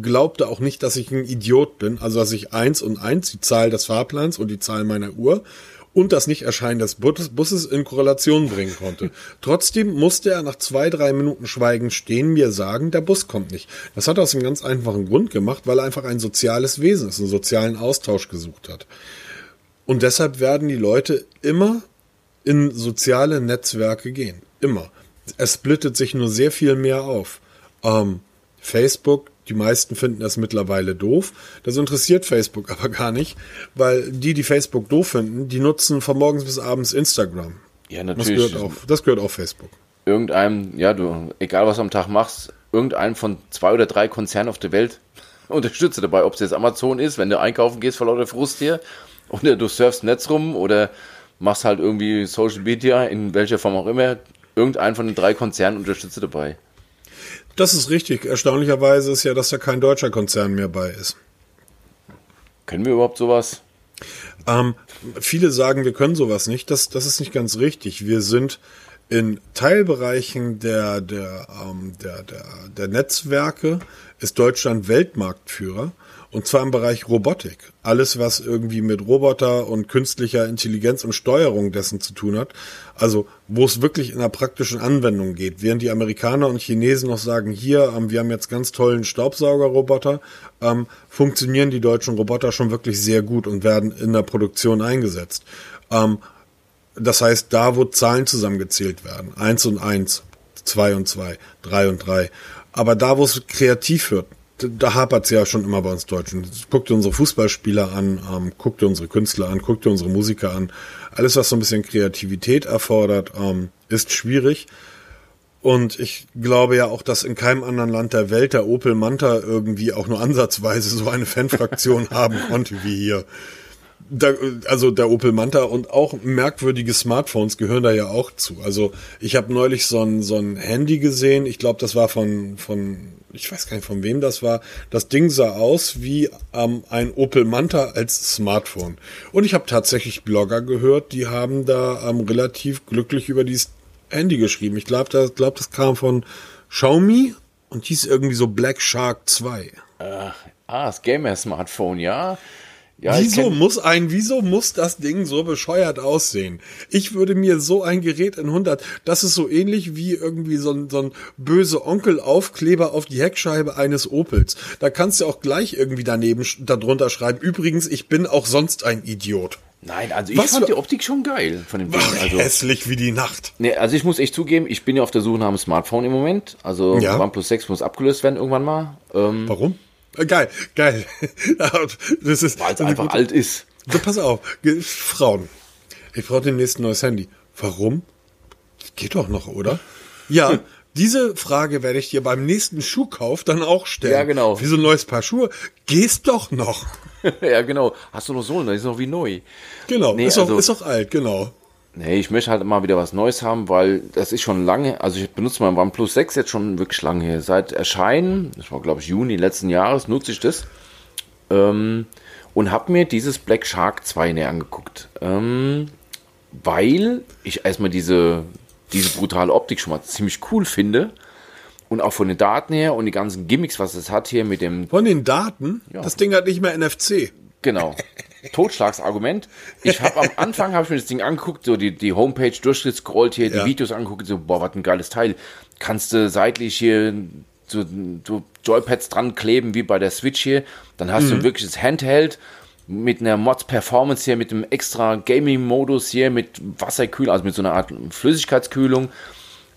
glaubte auch nicht, dass ich ein Idiot bin. Also, dass ich eins und eins, die Zahl des Fahrplans und die Zahl meiner Uhr und das Nicht-Erscheinen des Busses in Korrelation bringen konnte. Trotzdem musste er nach zwei, drei Minuten Schweigen stehen, mir sagen, der Bus kommt nicht. Das hat er aus einem ganz einfachen Grund gemacht, weil er einfach ein soziales Wesen ist, einen sozialen Austausch gesucht hat. Und deshalb werden die Leute immer in soziale Netzwerke gehen. Immer es splittet sich nur sehr viel mehr auf. Ähm, Facebook, Die meisten finden das mittlerweile doof. Das interessiert Facebook aber gar nicht, weil die, die Facebook doof finden, die nutzen von morgens bis abends Instagram. Ja, Das natürlich. gehört auf, das gehört auf Facebook. Irgendeinem, ja, du, egal was du am Tag machst, irgendeinem von zwei oder drei Konzernen auf der Welt unterstütze dabei, ob es jetzt Amazon ist, wenn du einkaufen gehst vor lauter Frust hier, oder du surfst Netz rum oder machst halt irgendwie Social Media, in welcher Form auch immer, irgendeinen von den drei Konzernen unterstütze dabei. Das ist richtig. Erstaunlicherweise ist ja, dass da kein deutscher Konzern mehr bei ist. Können wir überhaupt sowas? Ähm, viele sagen, wir können sowas nicht. Das, das ist nicht ganz richtig. Wir sind in Teilbereichen der, der, ähm, der, der, der Netzwerke ist Deutschland Weltmarktführer. Und zwar im Bereich Robotik. Alles, was irgendwie mit Roboter und künstlicher Intelligenz und Steuerung dessen zu tun hat. Also, wo es wirklich in der praktischen Anwendung geht. Während die Amerikaner und Chinesen noch sagen, hier, ähm, wir haben jetzt ganz tollen Staubsaugerroboter, ähm, funktionieren die deutschen Roboter schon wirklich sehr gut und werden in der Produktion eingesetzt. Ähm, das heißt, da, wo Zahlen zusammengezählt werden, eins und eins, zwei und zwei, drei und drei. Aber da, wo es kreativ wird, da hapert es ja schon immer bei uns Deutschen. Guck dir unsere Fußballspieler an, ähm, guck dir unsere Künstler an, guck dir unsere Musiker an. Alles, was so ein bisschen Kreativität erfordert, ähm, ist schwierig. Und ich glaube ja auch, dass in keinem anderen Land der Welt der Opel Manta irgendwie auch nur ansatzweise so eine Fanfraktion haben konnte wie hier. Da, also der Opel Manta und auch merkwürdige Smartphones gehören da ja auch zu. Also ich habe neulich so ein, so ein Handy gesehen, ich glaube, das war von, von, ich weiß gar nicht von wem das war. Das Ding sah aus wie ähm, ein Opel Manta als Smartphone. Und ich habe tatsächlich Blogger gehört, die haben da ähm, relativ glücklich über dieses Handy geschrieben. Ich glaube, das, glaub, das kam von Xiaomi und hieß irgendwie so Black Shark 2. Ah, das Gamer-Smartphone, ja. Ja, wieso muss ein, wieso muss das Ding so bescheuert aussehen? Ich würde mir so ein Gerät in 100, das ist so ähnlich wie irgendwie so ein, so ein böse Onkel-Aufkleber auf die Heckscheibe eines Opels. Da kannst du auch gleich irgendwie daneben, darunter schreiben, übrigens, ich bin auch sonst ein Idiot. Nein, also ich Was fand die Optik schon geil von dem Ding. Also, hässlich wie die Nacht. nee, also ich muss echt zugeben, ich bin ja auf der Suche nach einem Smartphone im Moment. Also Ja. OnePlus 6 muss abgelöst werden irgendwann mal, ähm, Warum? Äh, Geil, geil. das ist weil es einfach gute- alt ist. So, pass auf, Frauen. Ich brauche demnächst ein neues Handy. Warum? Geht doch noch, oder? Ja, diese Frage werde ich dir beim nächsten Schuhkauf dann auch stellen. Ja, genau. Wie so ein neues Paar Schuhe. Gehst doch noch. ja, genau. Hast du noch Sohlen, das ist noch wie neu. Genau, Nee, ist, also- auch, ist auch alt, genau. Nee, ich möchte halt mal wieder was Neues haben, weil das ist schon lange, also ich benutze mein OnePlus 6 jetzt schon wirklich lange her. Seit Erscheinen, das war glaube ich Juni letzten Jahres, nutze ich das ähm, und habe mir dieses Black Shark 2 näher angeguckt. Ähm, weil ich erstmal diese, diese brutale Optik schon mal ziemlich cool finde und auch von den Daten her und die ganzen Gimmicks, was es hat hier mit dem Von den Daten, Ja. das Ding hat nicht mehr NFC. Genau. Totschlagsargument. Ich habe am Anfang habe ich mir das Ding angeguckt, so die, die Homepage durchgescrollt hier, Ja. die Videos angeguckt, so boah, was ein geiles Teil. Kannst du seitlich hier so, so Joypads dran kleben wie bei der Switch hier, dann hast du ein wirkliches Handheld mit einer Mods Performance hier, mit einem extra Gaming Modus hier mit Wasserkühlung, also mit so einer Art Flüssigkeitskühlung.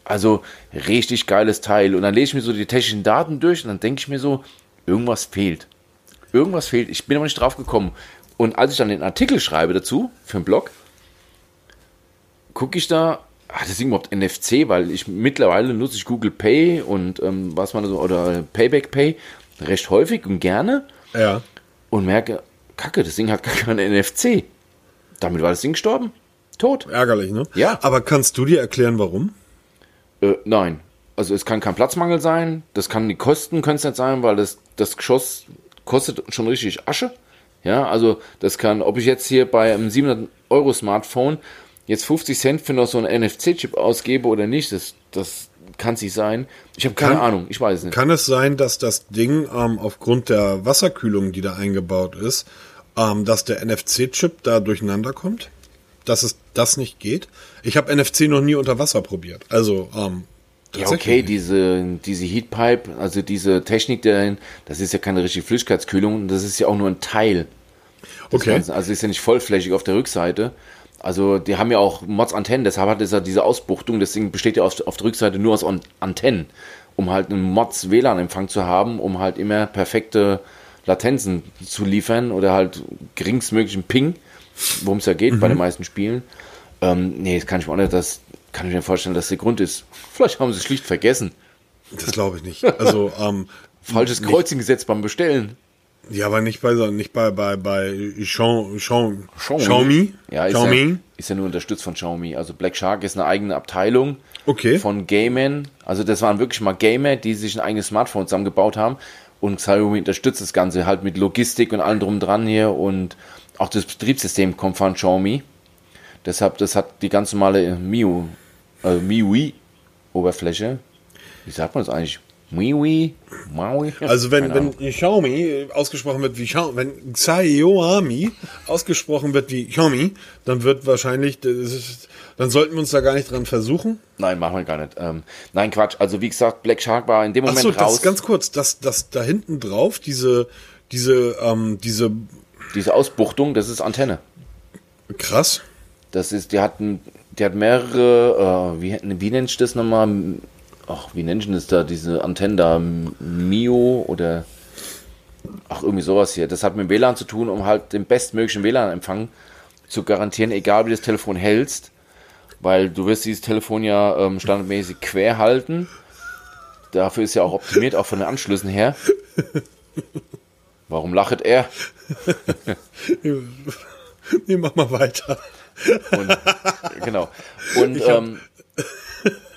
Also richtig geiles Teil und dann lese ich mir so die technischen Daten durch und dann denke ich mir so, irgendwas fehlt irgendwas fehlt. Ich bin aber nicht drauf gekommen. Und als ich dann den Artikel schreibe dazu, für den Blog, gucke ich da, hat das Ding überhaupt NFC, weil ich mittlerweile nutze ich Google Pay und ähm, was man so, oder Payback Pay recht häufig und gerne Ja. und merke, kacke, das Ding hat gar keinen NFC. Damit war das Ding gestorben. Tot. Ärgerlich, ne? Ja. Aber kannst du dir erklären, warum? Äh, nein. Also es kann kein Platzmangel sein, das kann die Kosten können es nicht sein, weil das, das Geschoss kostet schon richtig Asche. Ja, also das kann, ob ich jetzt hier bei einem 700 Euro Smartphone jetzt 50 Cent für noch so einen NFC-Chip ausgebe oder nicht, das, das kann es nicht sein. Ich habe keine Kann- Ahnung, ich weiß es nicht. Kann es sein, dass das Ding ähm, aufgrund der Wasserkühlung, die da eingebaut ist, ähm, dass der NFC-Chip da durcheinander kommt? Dass es das nicht geht? Ich habe NFC noch nie unter Wasser probiert. Also, ähm, Ja, okay, diese, diese Heatpipe, also diese Technik dahin, das ist ja keine richtige Flüssigkeitskühlung, das ist ja auch nur ein Teil. Okay. Ganzen. Also ist ja nicht vollflächig auf der Rückseite. Also die haben ja auch Mods Antennen, deshalb hat es ja diese Ausbuchtung, Ding besteht ja auf, auf der Rückseite nur aus An- Antennen. um halt einen Mods WLAN-Empfang zu haben, um halt immer perfekte Latenzen zu liefern oder halt geringstmöglichen Ping, worum es ja geht mhm. bei den meisten Spielen. Ähm, nee, das kann ich mir auch nicht, das kann ich mir vorstellen, dass der Grund ist. Vielleicht haben sie es schlicht vergessen. Das glaube ich nicht. Also, ähm, Falsches Kreuzchen gesetzt beim Bestellen. Ja, aber nicht bei nicht bei bei bei Xiaomi. Xiaomi. Xiaomi. Ja, ist, Xiaomi. Ja, ist ja nur unterstützt von Xiaomi. Also Black Shark ist eine eigene Abteilung okay. von Gamern. Also das waren wirklich mal Gamer, die sich ein eigenes Smartphone zusammengebaut haben. Und Xiaomi unterstützt das Ganze halt mit Logistik und allem drum dran hier. Und auch das Betriebssystem kommt von Xiaomi. Deshalb, das hat die ganz normale MIU, äh, MIUI Oberfläche. Wie sagt man das eigentlich? MIUI? MIUI? Also wenn, wenn Xiaomi ausgesprochen wird wie Xiaomi, wenn Xiaomi ausgesprochen wird wie Xiaomi, dann wird wahrscheinlich, ist, dann sollten wir uns da gar nicht dran versuchen. Nein, machen wir gar nicht. Ähm, nein, Quatsch. Also wie gesagt, Black Shark war in dem Moment Ach so, raus. Das, ganz kurz, das, das da hinten drauf, diese, diese, ähm, diese, diese Ausbuchtung, das ist Antenne. Krass. Das ist, die hatten, die hat mehrere, äh, wie, wie nennt ich das nochmal? Ach, wie nennt ich das da, diese Antennen da? Mio oder ach, irgendwie sowas hier. Das hat mit WLAN zu tun, um halt den bestmöglichen WLAN-Empfang zu garantieren, egal wie du das Telefon hältst. Weil du wirst dieses Telefon ja ähm, standardmäßig quer halten. Dafür ist ja auch optimiert, auch von den Anschlüssen her. Warum lachet er? nee, mach mal weiter. Und, genau. Und, ähm,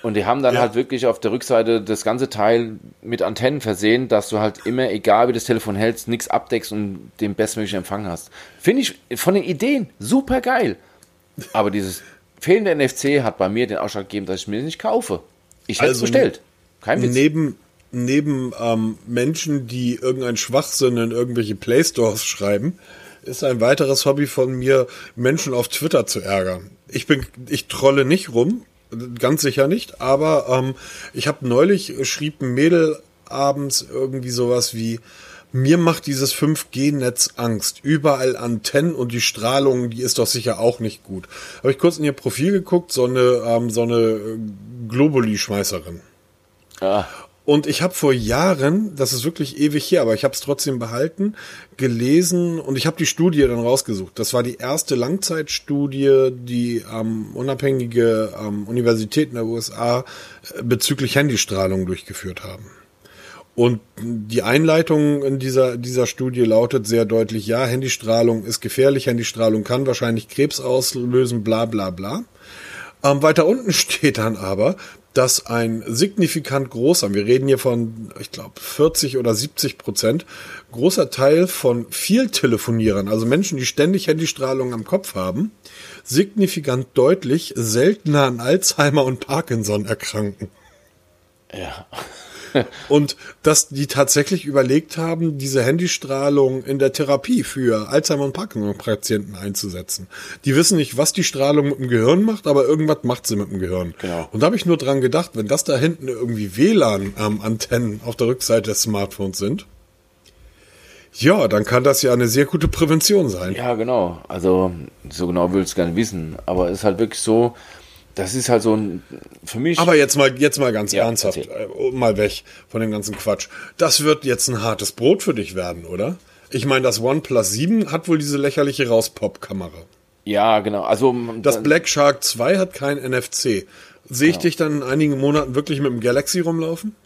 und die haben dann ja. halt wirklich auf der Rückseite das ganze Teil mit Antennen versehen, dass du halt immer, egal wie das Telefon hältst, nichts abdeckst und den bestmöglichen Empfang hast. Finde ich von den Ideen super geil. Aber dieses fehlende NFC hat bei mir den Ausschlag gegeben, dass ich mir nicht kaufe. Ich hätte es also bestellt. Kein Witz. Neben, neben ähm, Menschen, die irgendeinen Schwachsinn in irgendwelche Play Stores schreiben, ist ein weiteres Hobby von mir, Menschen auf Twitter zu ärgern. Ich bin, ich trolle nicht rum, ganz sicher nicht, aber ähm, ich habe neulich schrieb ein Mädel abends irgendwie sowas wie mir macht dieses 5G-Netz Angst. Überall Antennen und die Strahlung, die ist doch sicher auch nicht gut. Habe ich kurz in ihr Profil geguckt, so eine, ähm, so eine Globuli-Schmeißerin. Ah. Und ich habe vor Jahren, das ist wirklich ewig her, aber ich habe es trotzdem behalten, gelesen und ich habe die Studie dann rausgesucht. Das war die erste Langzeitstudie, die ähm, unabhängige ähm, Universitäten der USA äh, bezüglich Handystrahlung durchgeführt haben. Und die Einleitung in dieser, dieser Studie lautet sehr deutlich, ja, Handystrahlung ist gefährlich, Handystrahlung kann wahrscheinlich Krebs auslösen, bla bla bla. Ähm, weiter unten steht dann aber, dass ein signifikant großer, wir reden hier von, ich glaube, 40 oder 70 Prozent, großer Teil von viel Telefonierern, also Menschen, die ständig Handystrahlung am Kopf haben, signifikant deutlich seltener an Alzheimer und Parkinson erkranken. Ja. und dass die tatsächlich überlegt haben, diese Handystrahlung in der Therapie für Alzheimer und Parkinson-Patienten einzusetzen. Die wissen nicht, was die Strahlung mit dem Gehirn macht, aber irgendwas macht sie mit dem Gehirn. Genau. Und da habe ich nur dran gedacht, wenn das da hinten irgendwie WLAN-Antennen ähm, auf der Rückseite des Smartphones sind, ja, dann kann das ja eine sehr gute Prävention sein. Ja, genau. Also, so genau will ich es gerne wissen. Aber es ist halt wirklich so, das ist halt so ein, für mich. Aber jetzt mal, jetzt mal ganz ja, ernsthaft, äh, mal weg von dem ganzen Quatsch. Das wird jetzt ein hartes Brot für dich werden, oder? Ich meine, das OnePlus 7 hat wohl diese lächerliche Rauspop-Kamera. Ja, genau. Also, das Black Shark 2 hat kein NFC. Sehe ich genau. dich dann in einigen Monaten wirklich mit dem Galaxy rumlaufen?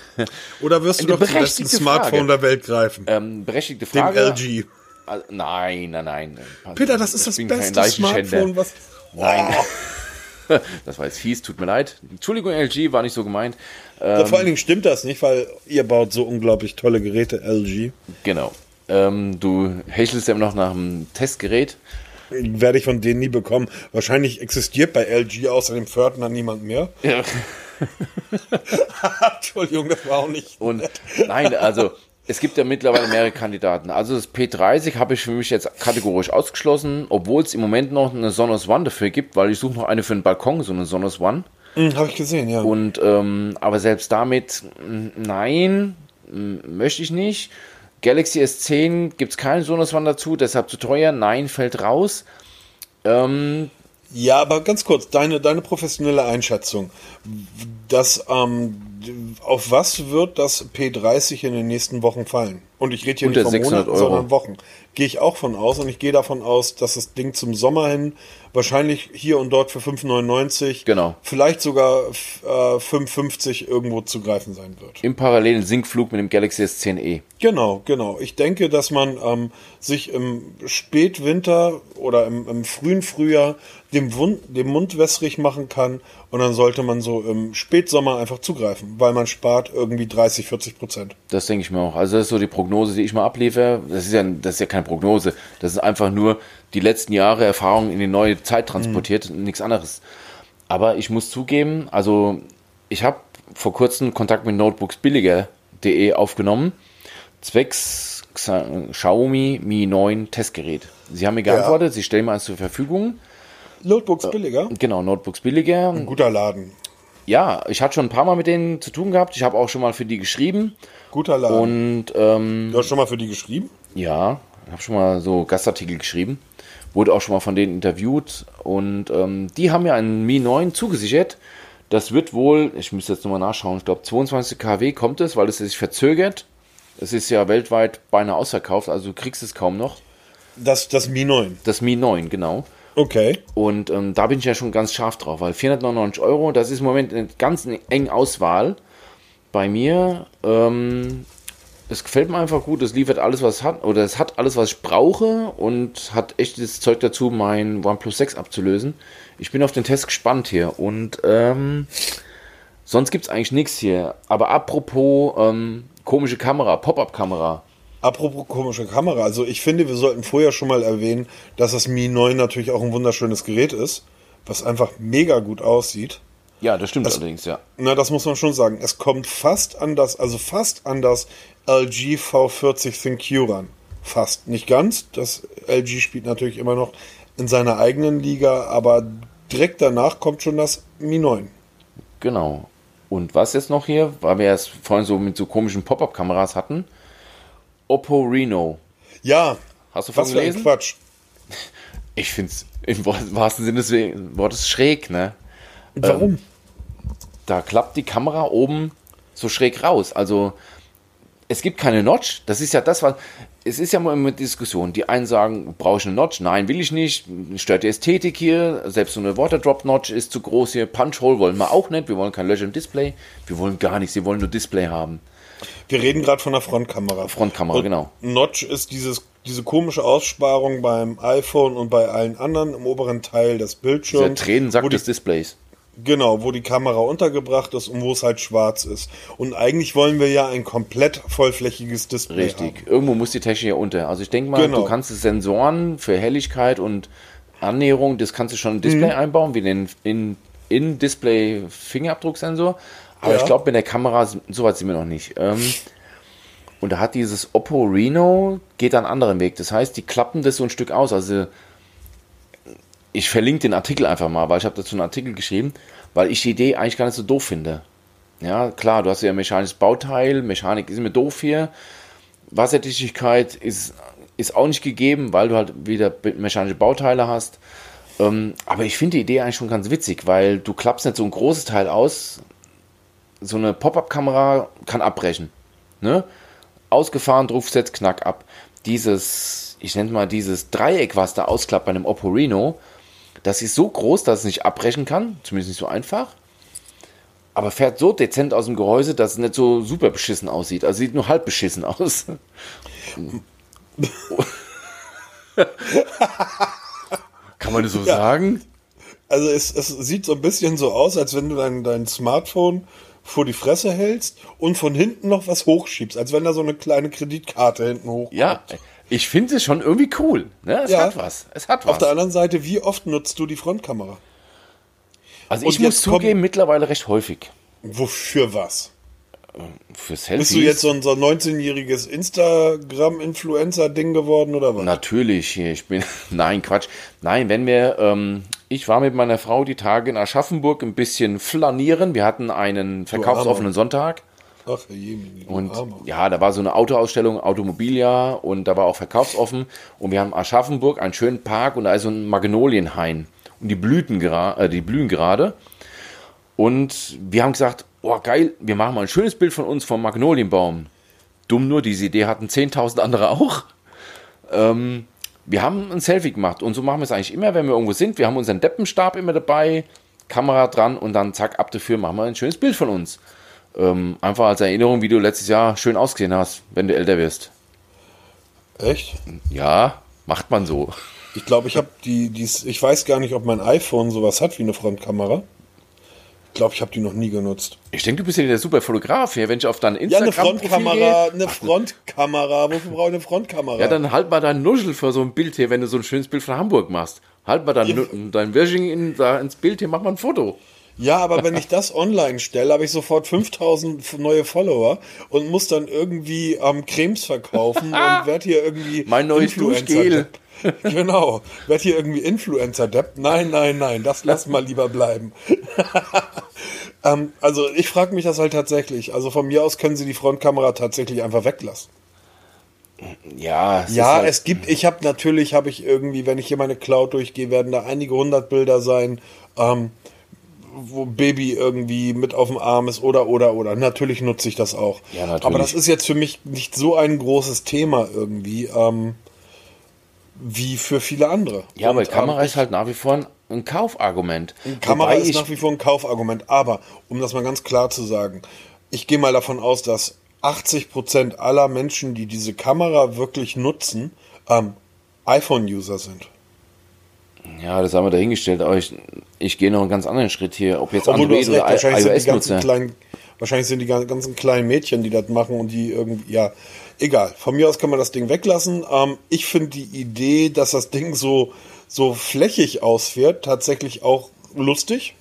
Oder wirst du doch zum besten Smartphone Frage. der Welt greifen? Ähm, berechtigte Frage. Dem LG. Also, nein, nein, nein. Peter, das ist das beste Smartphone, was. Nein. Das war jetzt fies, tut mir leid. Entschuldigung, LG, war nicht so gemeint. Ähm, vor allen Dingen stimmt das nicht, weil ihr baut so unglaublich tolle Geräte, LG. Genau. Ähm, du hechelst ja immer noch nach einem Testgerät. Werde ich von denen nie bekommen. Wahrscheinlich existiert bei LG außer dem Pförtner niemand mehr. Ja. Entschuldigung, das war auch nicht. Und nein, also es gibt ja mittlerweile mehrere Kandidaten. Also das P30 habe ich für mich jetzt kategorisch ausgeschlossen, obwohl es im Moment noch eine Sonos One dafür gibt, weil ich suche noch eine für den Balkon, so eine Sonos One. Mhm, habe ich gesehen, ja. Und ähm, aber selbst damit, nein, möchte ich nicht. Galaxy S10 gibt es keinen Sonos One dazu, deshalb zu teuer. Nein, fällt raus. Ähm, ja, aber ganz kurz, deine, deine professionelle Einschätzung, dass ähm, auf was wird das P30 in den nächsten Wochen fallen? Und ich rede hier Unter nicht von 600 Monaten, Euro. sondern Wochen. Gehe ich auch von aus und ich gehe davon aus, dass das Ding zum Sommer hin wahrscheinlich hier und dort für 5,99, Genau. vielleicht sogar äh, 5,50 irgendwo zu greifen sein wird. Im parallelen Sinkflug mit dem Galaxy S10e. Genau, genau. Ich denke, dass man ähm, sich im Spätwinter oder im, im frühen Frühjahr dem, Wund, dem Mund wässrig machen kann und dann sollte man so im Spätsommer einfach zugreifen, weil man spart irgendwie 30, 40 Prozent. Das denke ich mir auch. Also das ist so die Prognose, die ich mal abliefere. Das ist ja, das ist ja keine Prognose. Das ist einfach nur die letzten Jahre Erfahrung in die neue Zeit transportiert, nichts anderes. Aber ich muss zugeben, also ich habe vor kurzem Kontakt mit notebooksbilliger.de aufgenommen, zwecks Xiaomi Mi 9 Testgerät. Sie haben mir geantwortet, sie stellen mir eins zur Verfügung. Notebooks billiger? Genau, Notebooks billiger. Guter Laden. Ja, ich hatte schon ein paar Mal mit denen zu tun gehabt. Ich habe auch schon mal für die geschrieben. Guter Laden. Und ähm, du hast schon mal für die geschrieben? Ja, ich habe schon mal so Gastartikel geschrieben, wurde auch schon mal von denen interviewt und ähm, die haben mir einen Mi 9 zugesichert. Das wird wohl, ich müsste jetzt nochmal nachschauen, ich glaube 22 kW kommt es, weil es sich verzögert. Es ist ja weltweit beinahe ausverkauft, also du kriegst es kaum noch. Das, das Mi 9. Das Mi 9, genau. Okay. Und ähm, da bin ich ja schon ganz scharf drauf, weil 499 Euro, das ist im Moment eine ganz enge Auswahl bei mir. Ähm, es gefällt mir einfach gut, es liefert alles, was es hat, oder es hat alles, was ich brauche und hat echt das Zeug dazu, mein OnePlus 6 abzulösen. Ich bin auf den Test gespannt hier und ähm, sonst gibt es eigentlich nichts hier. Aber apropos ähm, komische Kamera, Pop-Up-Kamera. Apropos komische Kamera, also ich finde, wir sollten vorher schon mal erwähnen, dass das Mi 9 natürlich auch ein wunderschönes Gerät ist, was einfach mega gut aussieht. Ja, das stimmt allerdings, ja. Na, das muss man schon sagen. Es kommt fast an das, also fast an das LG V40 ThinQ ran. Fast. Nicht ganz. Das LG spielt natürlich immer noch in seiner eigenen Liga, aber direkt danach kommt schon das Mi 9. Genau. Und was jetzt noch hier, weil wir es vorhin so mit so komischen Pop-Up-Kameras hatten, Oppo Reno. Ja. Hast du von Was für ein gelesen? Quatsch. Ich finde es im wahrsten Sinne des Wortes schräg, ne? Warum? Da klappt die Kamera oben so schräg raus. Also es gibt keine Notch. Das ist ja das, was. Es ist ja mal immer Diskussion. Die einen sagen, brauche ich eine Notch? Nein, will ich nicht. Stört die Ästhetik hier. Selbst so eine Waterdrop-Notch ist zu groß hier. Punch-Hole wollen wir auch nicht. Wir wollen kein Löcher im Display. Wir wollen gar nichts. Wir wollen nur Display haben. Wir reden gerade von der Frontkamera. Frontkamera, Und genau. Notch ist dieses, diese komische Aussparung beim iPhone und bei allen anderen im oberen Teil des Der Bildschirms. Tränensack wo die, des Displays. Genau, wo die Kamera untergebracht ist und wo es halt schwarz ist. Und eigentlich wollen wir ja ein komplett vollflächiges Display Richtig. haben. Irgendwo muss die Technik hier unter. Also ich denke mal, Genau. du kannst Sensoren für Helligkeit und Annäherung, das kannst du schon im Display Mhm. einbauen, wie den in, in Display Fingerabdrucksensor. Aber Ja. ich glaube, mit der Kamera, so weit sind wir noch nicht. Ähm, und da hat dieses Oppo Reno, geht einen anderen Weg. Das heißt, die klappen das so ein Stück aus. Also ich verlinke den Artikel einfach mal, weil ich habe dazu einen Artikel geschrieben, weil ich die Idee eigentlich gar nicht so doof finde. Ja, klar, du hast ja ein mechanisches Bauteil, Mechanik ist mir doof hier. Wasserdichtigkeit ist, ist auch nicht gegeben, weil du halt wieder mechanische Bauteile hast. Ähm, aber ich finde die Idee eigentlich schon ganz witzig, weil du klappst nicht so ein großes Teil aus. So eine Pop-Up-Kamera kann abbrechen. Ne? Ausgefahren, Druckset, knack ab. Dieses, ich nenne mal dieses Dreieck, was da ausklappt bei einem Oppo Reno, das ist so groß, dass es nicht abbrechen kann, zumindest nicht so einfach. Aber fährt so dezent aus dem Gehäuse, dass es nicht so super beschissen aussieht. Also sieht nur halb beschissen aus. Kann man das so sagen? Also es, es sieht so ein bisschen so aus, als wenn du dein, dein Smartphone vor die Fresse hältst und von hinten noch was hochschiebst, als wenn da so eine kleine Kreditkarte hinten hoch. Ja, ich finde es schon irgendwie cool. Ne? Es Ja. hat was. Es hat Auf was. der anderen Seite, wie oft nutzt du die Frontkamera? Also Und ich muss zugeben, mittlerweile recht häufig. Wofür was? Für Selfies. Bist du jetzt so ein, so ein 19-jähriges Instagram-Influencer-Ding geworden oder was? Natürlich, ich bin. Nein, Quatsch. Nein, wenn wir. Ähm, ich war mit meiner Frau die Tage in Aschaffenburg ein bisschen flanieren. Wir hatten einen verkaufsoffenen Sonntag. Ach, Herr Jemini, Und ja, da war so eine Autoausstellung, Automobilia und da war auch verkaufsoffen. Und wir haben Aschaffenburg einen schönen Park und da ist so ein Magnolienhain. Und die Blüten äh, die blühen gerade. Und wir haben gesagt, oh geil, wir machen mal ein schönes Bild von uns vom Magnolienbaum. Dumm nur, diese Idee hatten 10.000 andere auch. Ähm, wir haben ein Selfie gemacht und so machen wir es eigentlich immer, wenn wir irgendwo sind. Wir haben unseren Deppenstab immer dabei, Kamera dran und dann zack, ab dafür machen wir ein schönes Bild von uns. Ähm, einfach als Erinnerung, wie du letztes Jahr schön ausgesehen hast, wenn du älter wirst. Echt? Ja, macht man so. Ich glaube, ich habe die, die, ich weiß gar nicht, ob mein iPhone sowas hat wie eine Frontkamera. Ich glaube, ich habe die noch nie genutzt. Ich denke, du bist ja der super Fotograf hier, wenn ich auf dein Ja, eine Instagram Frontkamera, eine Frontkamera. Wofür brauche ich eine Frontkamera? Ja, dann halt mal dein Nuschel für so ein Bild hier, wenn du so ein schönes Bild von Hamburg machst. Halt mal dein, Ja. dein Virgin in, da ins Bild hier, mach mal ein Foto. Ja, aber wenn ich das online stelle, habe ich sofort 5000 neue Follower und muss dann irgendwie ähm, Cremes verkaufen und werde hier irgendwie Mein neues Duschgel. Genau, werde hier irgendwie Influencer-Depp. Nein, nein, nein, das lass mal lieber bleiben. ähm, also ich frage mich das halt tatsächlich. Also von mir aus können sie die Frontkamera tatsächlich einfach weglassen. Ja, es Ja, halt, es gibt, ich habe natürlich, habe ich irgendwie, wenn ich hier meine Cloud durchgehe, werden da einige hundert Bilder sein, ähm, wo Baby irgendwie mit auf dem Arm ist oder, oder, oder. Natürlich nutze ich das auch. Ja, natürlich. Aber das ist jetzt für mich nicht so ein großes Thema irgendwie, ähm, wie für viele andere. ja, aber Und, Kamera ähm, ist halt nach wie vor ein, ein Kaufargument. Kamera Wobei ist nach wie vor ein Kaufargument. Aber, um das mal ganz klar zu sagen, ich gehe mal davon aus, dass 80% aller Menschen, die diese Kamera wirklich nutzen, ähm, iPhone-User sind. Ja, das haben wir dahingestellt, aber ich, ich gehe noch einen ganz anderen Schritt hier, ob jetzt Obwohl du Android oder wahrscheinlich sind, die iOS ganzen nutze. kleinen, wahrscheinlich sind die gan- ganzen kleinen Mädchen, die das machen und die irgendwie, ja, egal. Von mir aus kann man das Ding weglassen. Ähm, ich finde die Idee, dass das Ding so, so flächig ausfährt, tatsächlich auch lustig.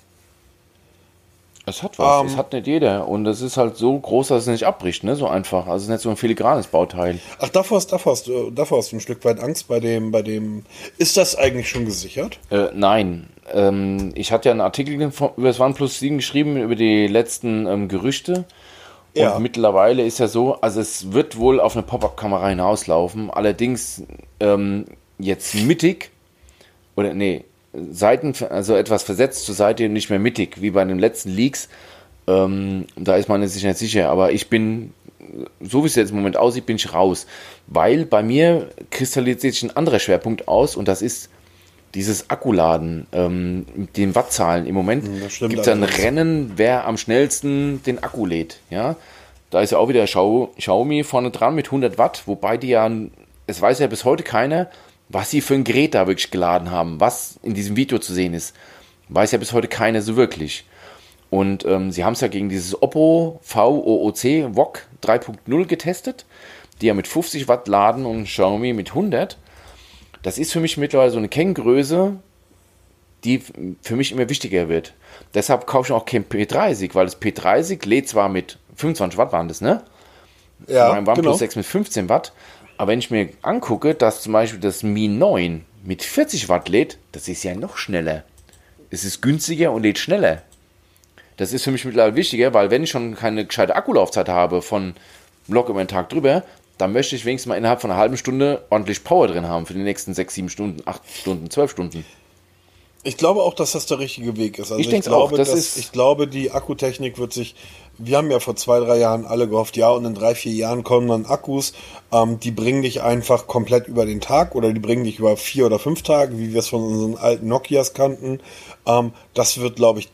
Es hat was, Ähm, das hat nicht jeder. Und es ist halt so groß, dass es nicht abbricht, ne? So einfach. Also es ist nicht so ein filigranes Bauteil. Ach, davor hast, davor hast, du- davor hast du ein Stück weit Angst bei dem, bei dem. Ist das eigentlich schon gesichert? Äh, nein. Ähm, ich hatte ja einen Artikel von- über das OnePlus 7 geschrieben, über die letzten ähm, Gerüchte. Und Ja. mittlerweile ist ja so, also es wird wohl auf eine Pop-Up-Kamera hinauslaufen. Allerdings ähm, jetzt mittig, oder nee, Seiten, also etwas versetzt zur Seite, nicht mehr mittig, wie bei den letzten Leaks. Ähm, da ist man sich nicht sicher, aber ich bin, so wie es jetzt im Moment aussieht, bin ich raus. Weil bei mir kristallisiert sich ein anderer Schwerpunkt aus und das ist dieses Akkuladen, ähm, mit den Wattzahlen. Im Moment gibt es ein. Rennen, wer am schnellsten den Akku lädt. Ja? Da ist ja auch wieder Xiao- Xiaomi vorne dran mit 100 Watt, wobei die ja, es weiß ja bis heute keiner, was sie für ein Gerät da wirklich geladen haben, was in diesem Video zu sehen ist. Weiß ja bis heute keiner so wirklich. Und ähm, sie haben es ja gegen dieses Oppo VOOC VOC 3.0 getestet, die ja mit 50 Watt laden und Xiaomi mit 100. Das ist für mich mittlerweile so eine Kenngröße, die für mich immer wichtiger wird. Deshalb kaufe ich auch kein P30, weil das P30 lädt zwar mit 25 Watt waren das, ne? Ja, Mein OnePlus genau. 6 mit 15 Watt. Aber wenn ich mir angucke, dass zum Beispiel das Mi 9 mit 40 Watt lädt, das ist ja noch schneller. Es ist günstiger und lädt schneller. Das ist für mich mittlerweile wichtiger, weil wenn ich schon keine gescheite Akkulaufzeit habe von locker über den Tag drüber, dann möchte ich wenigstens mal innerhalb von einer halben Stunde ordentlich Power drin haben für die nächsten 6, 7 Stunden, 8 Stunden, 12 Stunden. Ich glaube auch, dass das der richtige Weg ist. Also Ich denk's glaube, auch, das dass- ist- ich glaube, die Akkutechnik wird sich. Wir haben ja vor zwei, drei Jahren alle gehofft, ja, und in drei, vier Jahren kommen dann Akkus, ähm, die bringen dich einfach komplett über den Tag oder die bringen dich über vier oder fünf Tage, wie wir es von unseren alten Nokias kannten. Ähm, das wird, glaube ich,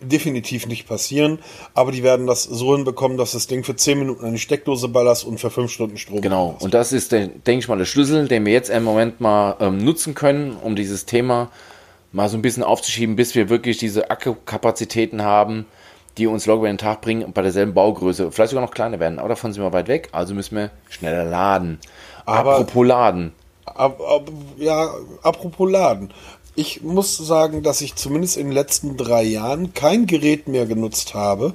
definitiv nicht passieren, aber die werden das so hinbekommen, dass das Ding für zehn Minuten an die Steckdose ballerst und für fünf Stunden Strom. Genau, ballerst. und das ist, der- denke ich mal, der Schlüssel, den wir jetzt im Moment mal ähm, nutzen können, um dieses Thema mal so ein bisschen aufzuschieben, bis wir wirklich diese Akkukapazitäten haben, die uns locker über den Tag bringen, bei derselben Baugröße, vielleicht sogar noch kleiner werden. Aber davon sind wir weit weg, also müssen wir schneller laden. Aber- Apropos laden. Ab, ab, ja, apropos Laden. Ich muss sagen, dass ich zumindest in den letzten drei Jahren kein Gerät mehr genutzt habe,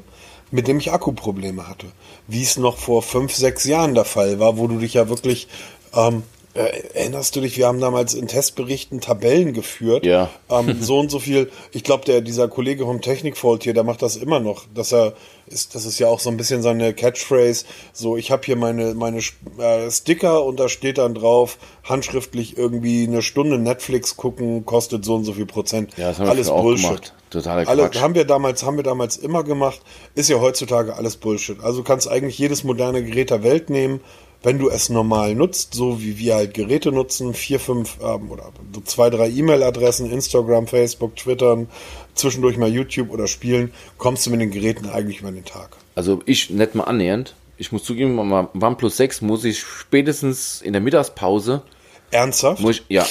mit dem ich Akkuprobleme hatte. Wie es noch vor fünf, sechs Jahren der Fall war, wo du dich ja wirklich, ähm, äh, erinnerst du dich, wir haben damals in Testberichten Tabellen geführt. Ja. Ähm, so und so viel, ich glaube, der, dieser Kollege vom Technikfault hier, der macht das immer noch, dass er, ist, das ist ja auch so ein bisschen seine Catchphrase, so, ich habe hier meine, meine äh, Sticker und da steht dann drauf, handschriftlich irgendwie eine Stunde Netflix gucken, kostet so und so viel Prozent. Ja, das haben wir Alles früher auch Bullshit. gemacht. Totaler Alle, Quatsch. haben wir damals, haben wir damals immer gemacht. Ist ja heutzutage alles Bullshit. Also du kannst eigentlich jedes moderne Gerät der Welt nehmen, wenn du es normal nutzt, so wie wir halt Geräte nutzen, vier, fünf ähm, oder so zwei, drei E-Mail-Adressen, Instagram, Facebook, Twittern, zwischendurch mal YouTube oder spielen, kommst du mit den Geräten eigentlich über den Tag. Also ich nicht mal annähernd. Ich muss zugeben, beim OnePlus 6 muss ich spätestens in der Mittagspause, Ernsthaft? ich, ja,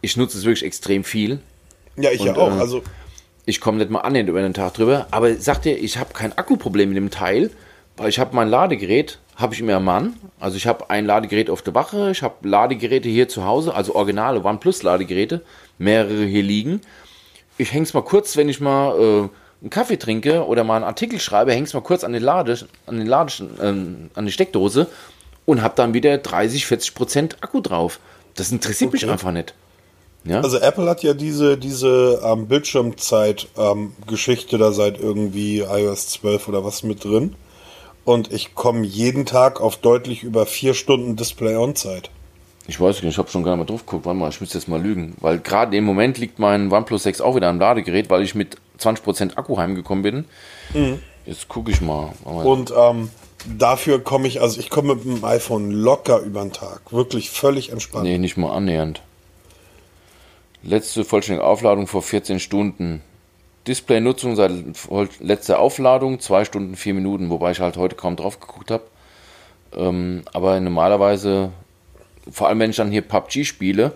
ich nutze es wirklich extrem viel. ja, ich ja und, auch. äh, Also Ich komme nicht mal annähernd über den Tag drüber. Aber sagt dir, ich habe kein Akkuproblem mit dem Teil, weil ich habe mein Ladegerät, habe ich immer am Mann. Also ich habe ein Ladegerät auf der Wache, ich habe Ladegeräte hier zu Hause, also originale OnePlus-Ladegeräte, mehrere hier liegen. Ich häng's mal kurz, wenn ich mal äh, einen Kaffee trinke oder mal einen Artikel schreibe, häng's mal kurz an die Lade, an die Lade, ähm, an die Steckdose und habe dann wieder 30, 40 Prozent Akku drauf. Das interessiert mich Okay. einfach nicht. Ja? Also Apple hat ja diese, diese ähm, Bildschirmzeit-Geschichte da seit irgendwie iOS 12 oder was mit drin. Und ich komme jeden Tag auf deutlich über vier Stunden Display-On-Zeit. Ich weiß nicht, ich habe schon gar nicht mal drauf geguckt. Warte mal, ich müsste jetzt mal lügen. Weil gerade im Moment liegt mein OnePlus 6 auch wieder am Ladegerät, weil ich mit 20% Akku heimgekommen bin. Jetzt gucke ich mal. Und ähm, dafür komme ich, also ich komme mit dem iPhone locker über den Tag. Wirklich völlig entspannt. Nee, nicht mal annähernd. Letzte vollständige Aufladung vor 14 Stunden. Display-Nutzung seit letzter Aufladung 2 Stunden 4 Minuten, wobei ich halt heute kaum drauf geguckt habe. Ähm, aber normalerweise, vor allem wenn ich dann hier PUBG spiele,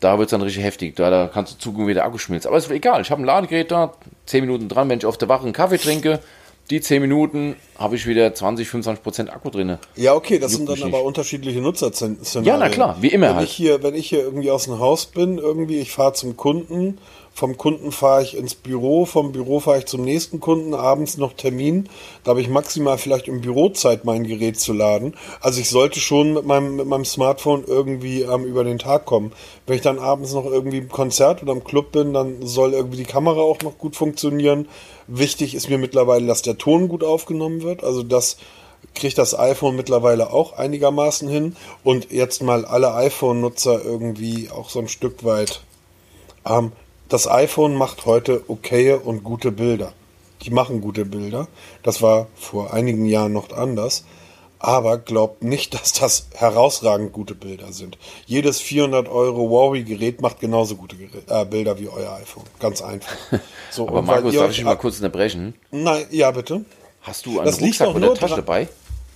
da wird es dann richtig heftig. Da, da kannst du zugucken, wie der Akku schmilzt. Aber ist egal, ich habe ein Ladegerät da, 10 Minuten dran, wenn ich auf der Wache einen Kaffee trinke, die 10 Minuten habe ich wieder 20, 25% Akku drin. Ja, okay, das sind mich dann nicht. aber unterschiedliche Nutzerszenarien. Ja, na klar, wie immer wenn halt. Ich hier, wenn ich hier irgendwie aus dem Haus bin, irgendwie, ich fahre zum Kunden, vom Kunden fahre ich ins Büro, vom Büro fahre ich zum nächsten Kunden, abends noch Termin, da habe ich maximal vielleicht im Büro Zeit, mein Gerät zu laden. Also ich sollte schon mit meinem, mit meinem Smartphone irgendwie ähm, über den Tag kommen. Wenn ich dann abends noch irgendwie im Konzert oder im Club bin, dann soll irgendwie die Kamera auch noch gut funktionieren. Wichtig ist mir mittlerweile, dass der Ton gut aufgenommen wird, also dass kriegt das iPhone mittlerweile auch einigermaßen hin und jetzt mal alle iPhone-Nutzer irgendwie auch so ein Stück weit. Ähm, das iPhone macht heute okaye und gute Bilder. Die machen gute Bilder. Das war vor einigen Jahren noch anders. Aber glaubt nicht, dass das herausragend gute Bilder sind. Jedes 400 Euro Huawei-Gerät macht genauso gute äh, Bilder wie euer iPhone. Ganz einfach. So, Aber Markus, darf ich mal kurz unterbrechen? Nein, ja, bitte. Hast du einen Das Rucksack oder Tasche dabei?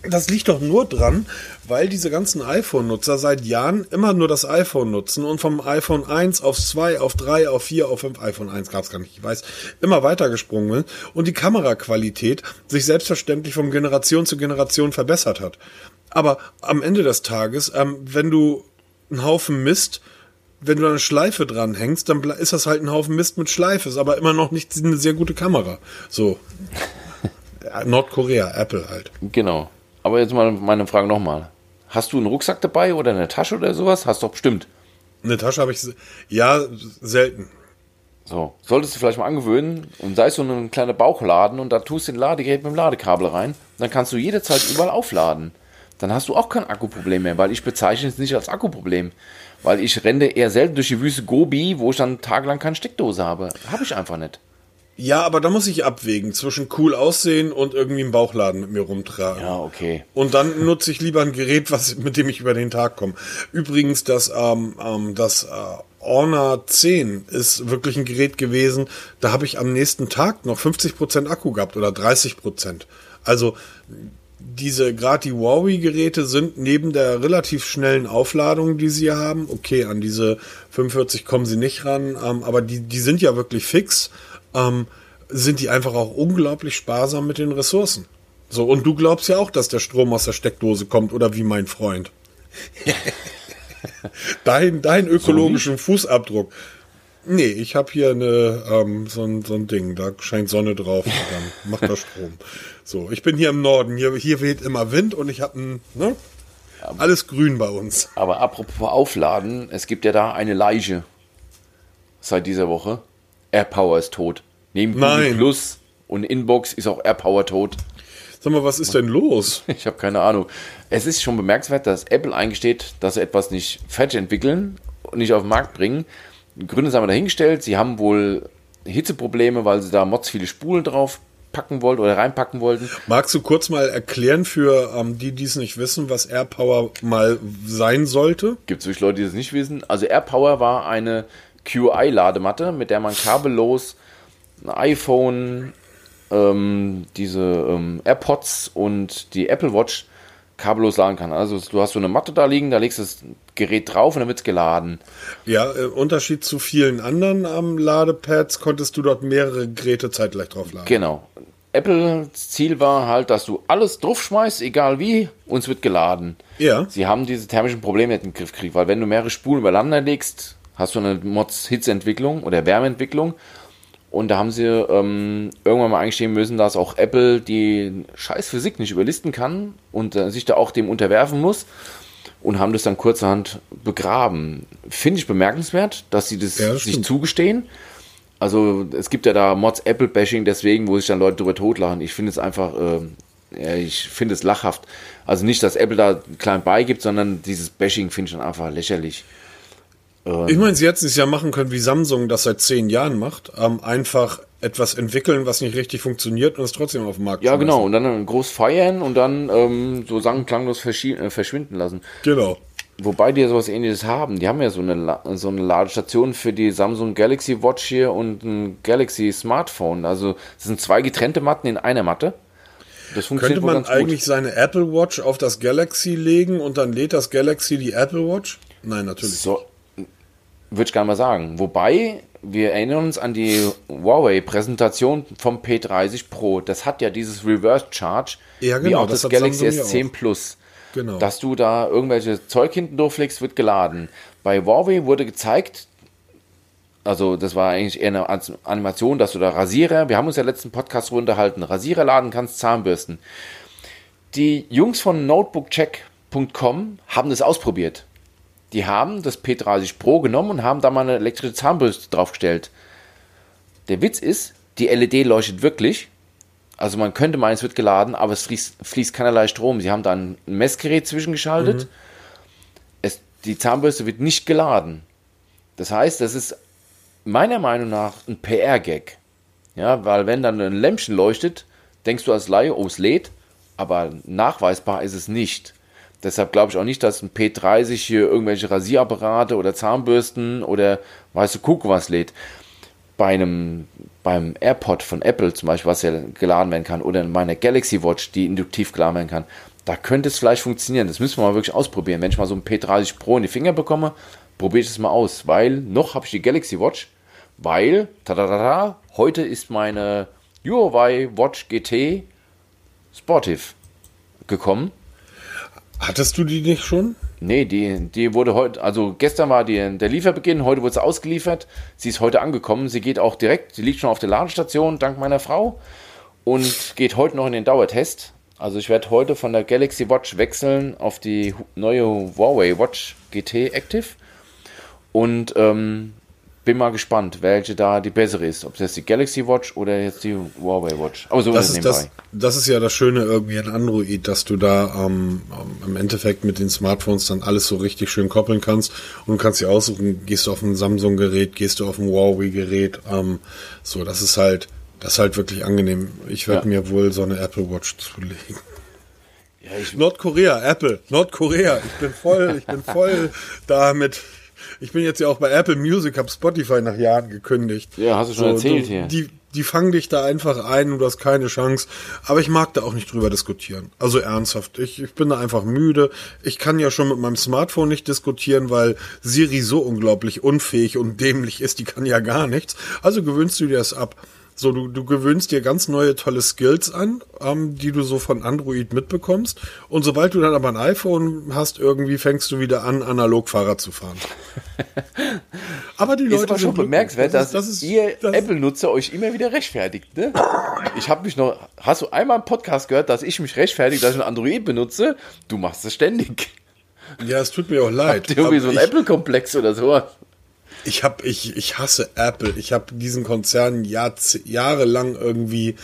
Das liegt doch nur dran, weil diese ganzen iPhone-Nutzer seit Jahren immer nur das iPhone nutzen und vom iPhone 1 auf 2, auf 3, auf 4, auf 5, iPhone 1 gab es gar nicht, ich weiß, immer weitergesprungen sind und die Kameraqualität sich selbstverständlich von Generation zu Generation verbessert hat. Aber am Ende des Tages, ähm, wenn du einen Haufen Mist, wenn du eine Schleife dran hängst, dann ist das halt ein Haufen Mist mit Schleife, ist aber immer noch nicht eine sehr gute Kamera. So. Nordkorea, Apple halt. Genau. Aber jetzt mal meine Frage nochmal. Hast du einen Rucksack dabei oder eine Tasche oder sowas? Hast du doch bestimmt. Eine Tasche habe ich, ja, selten. So, solltest du vielleicht mal angewöhnen und sei es so ein kleiner Bauchladen und da tust du den Ladegerät mit dem Ladekabel rein, dann kannst du jederzeit überall aufladen. Dann hast du auch kein Akkuproblem mehr, weil ich bezeichne es nicht als Akkuproblem. Weil ich renne eher selten durch die Wüste Gobi, wo ich dann tagelang keine Steckdose habe. Habe ich einfach nicht. Ja, aber da muss ich abwägen zwischen cool aussehen und irgendwie einen Bauchladen mit mir rumtragen. Ja, okay. Und dann nutze ich lieber ein Gerät, was, mit dem ich über den Tag komme. Übrigens, das, ähm, ähm, das äh, Honor 10 ist wirklich ein Gerät gewesen, da habe ich am nächsten Tag noch 50% Akku gehabt oder 30%. Also diese, gerade die Huawei-Geräte sind neben der relativ schnellen Aufladung, die sie haben, okay, an diese 45 kommen sie nicht ran, ähm, aber die, die sind ja wirklich fix, ähm, sind die einfach auch unglaublich sparsam mit den Ressourcen. So, und du glaubst ja auch, dass der Strom aus der Steckdose kommt, oder wie mein Freund. dein, dein ökologischen Fußabdruck. Nee, ich habe hier eine, ähm, so, ein, so ein Ding, da scheint Sonne drauf und dann macht das Strom. So, ich bin hier im Norden, hier, hier weht immer Wind und ich habe ein, ne? Alles grün bei uns. Aber apropos Aufladen, es gibt ja da eine Leiche seit dieser Woche. AirPower ist tot. Neben Google Nein. Plus und Inbox ist auch AirPower tot. Sag mal, was ist denn los? Ich habe keine Ahnung. Es ist schon bemerkenswert, dass Apple eingesteht, dass sie etwas nicht fertig entwickeln und nicht auf den Markt bringen. Gründe haben wir dahingestellt. Sie haben wohl Hitzeprobleme, weil sie da Mods viele Spulen drauf packen wollten oder reinpacken wollten. Magst du kurz mal erklären für ähm, die, die es nicht wissen, was AirPower mal sein sollte? Gibt es wirklich Leute, die es nicht wissen? Also AirPower war eine QI-Ladematte, mit der man kabellos ein iPhone, ähm, diese ähm, AirPods und die Apple Watch kabellos laden kann. Also du hast so eine Matte da liegen, da legst du das Gerät drauf und dann wird es geladen. Ja, im Unterschied zu vielen anderen ähm, Ladepads konntest du dort mehrere Geräte zeitgleich drauf laden. Genau. Apples Ziel war halt, dass du alles draufschmeißt, egal wie, und es wird geladen. Ja. Sie haben diese thermischen Probleme nicht in den Griff gekriegt, weil wenn du mehrere Spulen übereinander legst, hast du eine Mods-Hitzeentwicklung oder Wärmeentwicklung und da haben sie ähm, irgendwann mal eingestehen müssen, dass auch Apple die scheiß Physik nicht überlisten kann und äh, sich da auch dem unterwerfen muss und haben das dann kurzerhand begraben. Finde ich bemerkenswert, dass sie das, Ja, das sich stimmt. zugestehen. Also es gibt ja da Mods Apple Bashing deswegen, wo sich dann Leute drüber totlachen. Ich finde es einfach, äh, ja, ich finde es lachhaft. Also nicht, dass Apple da klein beigibt, sondern dieses Bashing finde ich dann einfach lächerlich. Ich meine, sie hätten es ja machen können, wie Samsung das seit zehn Jahren macht. Ähm, einfach etwas entwickeln, was nicht richtig funktioniert und es trotzdem auf den Markt Ja, genau. Und dann groß feiern und dann ähm, so sang- klanglos äh, verschwinden lassen. Genau. Wobei die ja sowas ähnliches haben. Die haben ja so eine, La so eine Ladestation für die Samsung Galaxy Watch hier und ein Galaxy Smartphone. Also es sind zwei getrennte Matten in einer Matte. Das funktioniert Könnte man eigentlich seine Apple Watch auf das Galaxy legen und dann lädt das Galaxy die Apple Watch? Nein, natürlich. gut. So, würde ich nicht mal sagen. Wobei, wir erinnern uns an die Huawei-Präsentation vom P30 Pro. Das hat ja dieses Reverse Charge, Ja, wie genau, auch das das, Galaxy Samsung ja S10 auch. Plus. Genau. Dass du da irgendwelche Zeug hinten durchlegst, wird geladen. Bei Huawei wurde gezeigt, also das war eigentlich eher eine An- Animation, dass du da Rasierer, wir haben uns ja letzten Podcast unterhalten, Rasierer laden kannst, Zahnbürsten. Die Jungs von notebookcheck.com haben das ausprobiert. Die haben das P30 Pro genommen und haben da mal eine elektrische Zahnbürste draufgestellt. Der Witz ist, die LED leuchtet wirklich. Also man könnte meinen, es wird geladen, aber es fließt, fließt keinerlei Strom. Sie haben da ein Messgerät zwischengeschaltet. Es, die Zahnbürste wird nicht geladen. Das heißt, das ist meiner Meinung nach ein PR-Gag. Ja, weil wenn dann ein Lämpchen leuchtet, denkst du als Laie, oh, es lädt, aber nachweisbar ist es nicht. Deshalb glaube ich auch nicht, dass ein P30 hier irgendwelche Rasierapparate oder Zahnbürsten oder weißt du, guck was lädt. Bei einem, beim AirPod von Apple zum Beispiel, was ja geladen werden kann, oder in meiner Galaxy Watch, die induktiv geladen werden kann, da könnte es vielleicht funktionieren. Das müssen wir mal wirklich ausprobieren. Wenn ich mal so ein P30 Pro in die Finger bekomme, probiere ich es mal aus, weil noch habe ich die Galaxy Watch, weil, tada, heute ist meine Huawei Watch GT Sportive gekommen. Hattest du die nicht schon? Nee, die, die wurde heute, also gestern war die, der Lieferbeginn, heute wurde sie ausgeliefert. Sie ist heute angekommen. Sie geht auch direkt, sie liegt schon auf der Ladestation, dank meiner Frau. Und geht heute noch in den Dauertest. Also ich werde heute von der Galaxy Watch wechseln auf die neue Huawei Watch GT Active. Und ähm, bin mal gespannt, welche da die bessere ist. Ob das jetzt die Galaxy Watch oder jetzt die Huawei Watch. Aber so Das ist es ist, das, das ist ja das Schöne irgendwie an Android, dass du da ähm, im Endeffekt mit den Smartphones dann alles so richtig schön koppeln kannst und kannst dir aussuchen, gehst du auf ein Samsung-Gerät, gehst du auf ein Huawei-Gerät. Ähm, so, das ist halt, das ist halt wirklich angenehm. Ich werde Ja. mir wohl so eine Apple Watch zulegen. Ja, Nordkorea, Apple, Nordkorea. Ich bin voll, ich bin voll damit. Ich bin jetzt ja auch bei Apple Music, habe Spotify nach Jahren gekündigt. Ja, hast du schon erzählt du, hier. Die, die fangen dich da einfach ein und du hast keine Chance. Aber ich mag da auch nicht drüber diskutieren. Also ernsthaft. Ich, ich bin da einfach müde. Ich kann ja schon mit meinem Smartphone nicht diskutieren, weil Siri so unglaublich unfähig und dämlich ist. Die kann ja gar nichts. Also gewöhnst du dir das ab. So, du, du gewöhnst dir ganz neue tolle Skills an, ähm, die du so von Android mitbekommst. Und sobald du dann aber ein iPhone hast, irgendwie fängst du wieder an, analog Fahrrad zu fahren. aber die ist Leute aber schon bemerkenswert, Das dass ist- das ist- ihr Apple-Nutzer euch immer wieder rechtfertigt. Ne? Ich habe mich noch. Hast du einmal im Podcast gehört, dass ich mich rechtfertige, dass ich ein Android benutze? Du machst es ständig. Ja, es tut mir auch leid. Habt ihr irgendwie so einen ich, Apple-Komplex oder so? Ich hab, ich, ich hasse Apple. Ich habe diesen Konzern Jahr, jahrelang irgendwie.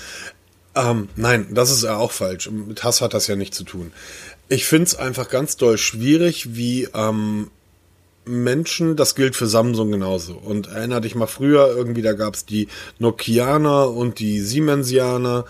Ähm, nein, das ist ja auch falsch. Mit Hass hat das ja nichts zu tun. Ich finde es einfach ganz doll schwierig, wie ähm, Menschen, das gilt für Samsung genauso. Und erinnere dich mal früher, irgendwie, da gab's die Nokianer und die Siemensianer.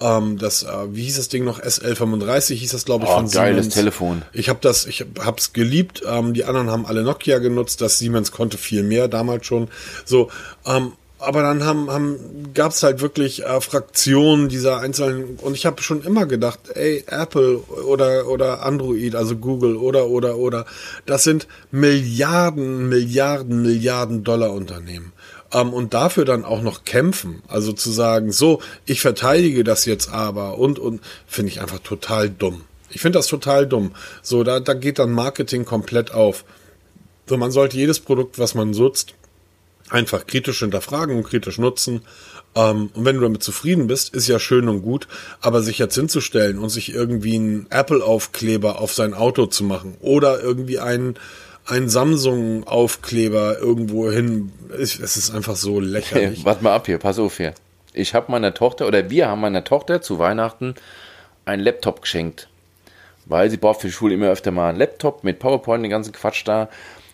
Ähm, das, äh, wie hieß das Ding noch? SL35 hieß das, glaube ich, Oh, von geiles Siemens. Telefon. Ich habe das, ich hab's geliebt. Ähm, die anderen haben alle Nokia genutzt. Das Siemens konnte viel mehr damals schon. So, ähm, aber dann haben, haben gab's halt wirklich äh, Fraktionen dieser einzelnen und ich habe schon immer gedacht, ey Apple oder oder Android, also Google oder oder oder, das sind Milliarden, Milliarden, Milliarden Dollar Unternehmen. Ähm, und dafür dann auch noch kämpfen, also zu sagen, so, ich verteidige das jetzt aber und und finde ich einfach total dumm. Ich finde das total dumm. So, da, da geht dann Marketing komplett auf. So, man sollte jedes Produkt, was man nutzt, einfach kritisch hinterfragen und kritisch nutzen. Ähm, und wenn du damit zufrieden bist, ist ja schön und gut, aber sich jetzt hinzustellen und sich irgendwie einen Apple-Aufkleber auf sein Auto zu machen oder irgendwie einen, einen Samsung-Aufkleber irgendwo hin, es ist einfach so lächerlich. Warte mal ab hier, pass auf hier. Ich habe meiner Tochter, oder wir haben meiner Tochter zu Weihnachten einen Laptop geschenkt. Weil sie braucht für die Schule immer öfter mal einen Laptop mit PowerPoint, den ganzen Quatsch da.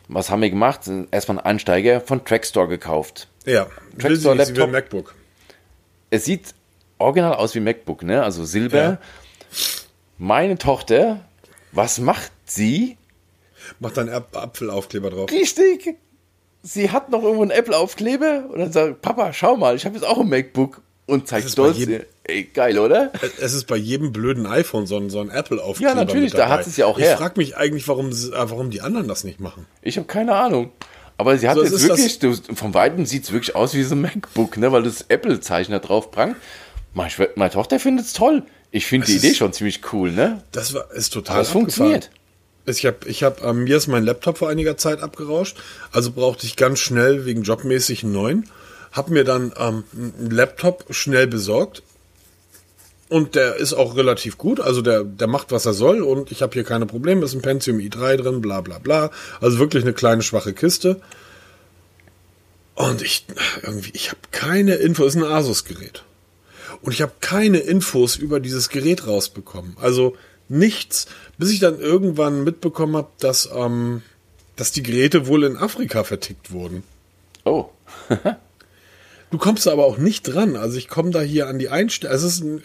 Was haben wir gemacht? Erstmal einen Einsteiger von Trackstore gekauft. Ja, Trackstore nicht, sie will Laptop. MacBook. Es sieht original aus wie MacBook, ne? Also Silber. Ja. Meine Tochter, was macht sie? Macht dann Ap- Apfelaufkleber drauf. Richtig. Sie hat noch irgendwo einen Apple-Aufkleber und dann sagt, Papa, schau mal, ich habe jetzt auch ein MacBook und zeigt ist stolz. jedem- Ey, geil, oder? Es ist bei jedem blöden iPhone so ein, so ein Apple-Aufkleber. Ja, natürlich, da hat es ja auch ich her. Ich frage mich eigentlich, warum, äh, warum die anderen das nicht machen. Ich habe keine Ahnung. Aber sie hat So, jetzt ist wirklich, du, vom Weiten sieht es wirklich aus wie so ein MacBook, ne, weil das Apple-Zeichen da drauf prangt. Meine, meine Tochter findet es toll. Ich finde die Es Idee ist- schon ziemlich cool, ne? Das war, ist total Aber es funktioniert. Ich habe, ich hab, ähm, mir ist mein Laptop vor einiger Zeit abgerauscht, also brauchte ich ganz schnell wegen jobmäßig einen neuen. Hab mir dann ähm, einen Laptop schnell besorgt und der ist auch relativ gut, also der, der macht, was er soll und ich habe hier keine Probleme, ist ein Pentium i3 drin, bla bla bla. Also wirklich eine kleine schwache Kiste. Und ich irgendwie, ich habe keine Info, ist ein Asus-Gerät. Und ich habe keine Infos über dieses Gerät rausbekommen. Also nichts, bis ich dann irgendwann mitbekommen habe, dass, ähm, dass die Geräte wohl in Afrika vertickt wurden. Oh. Du kommst da aber auch nicht dran. Also ich komme da hier an die Einstellung. Es ist ein,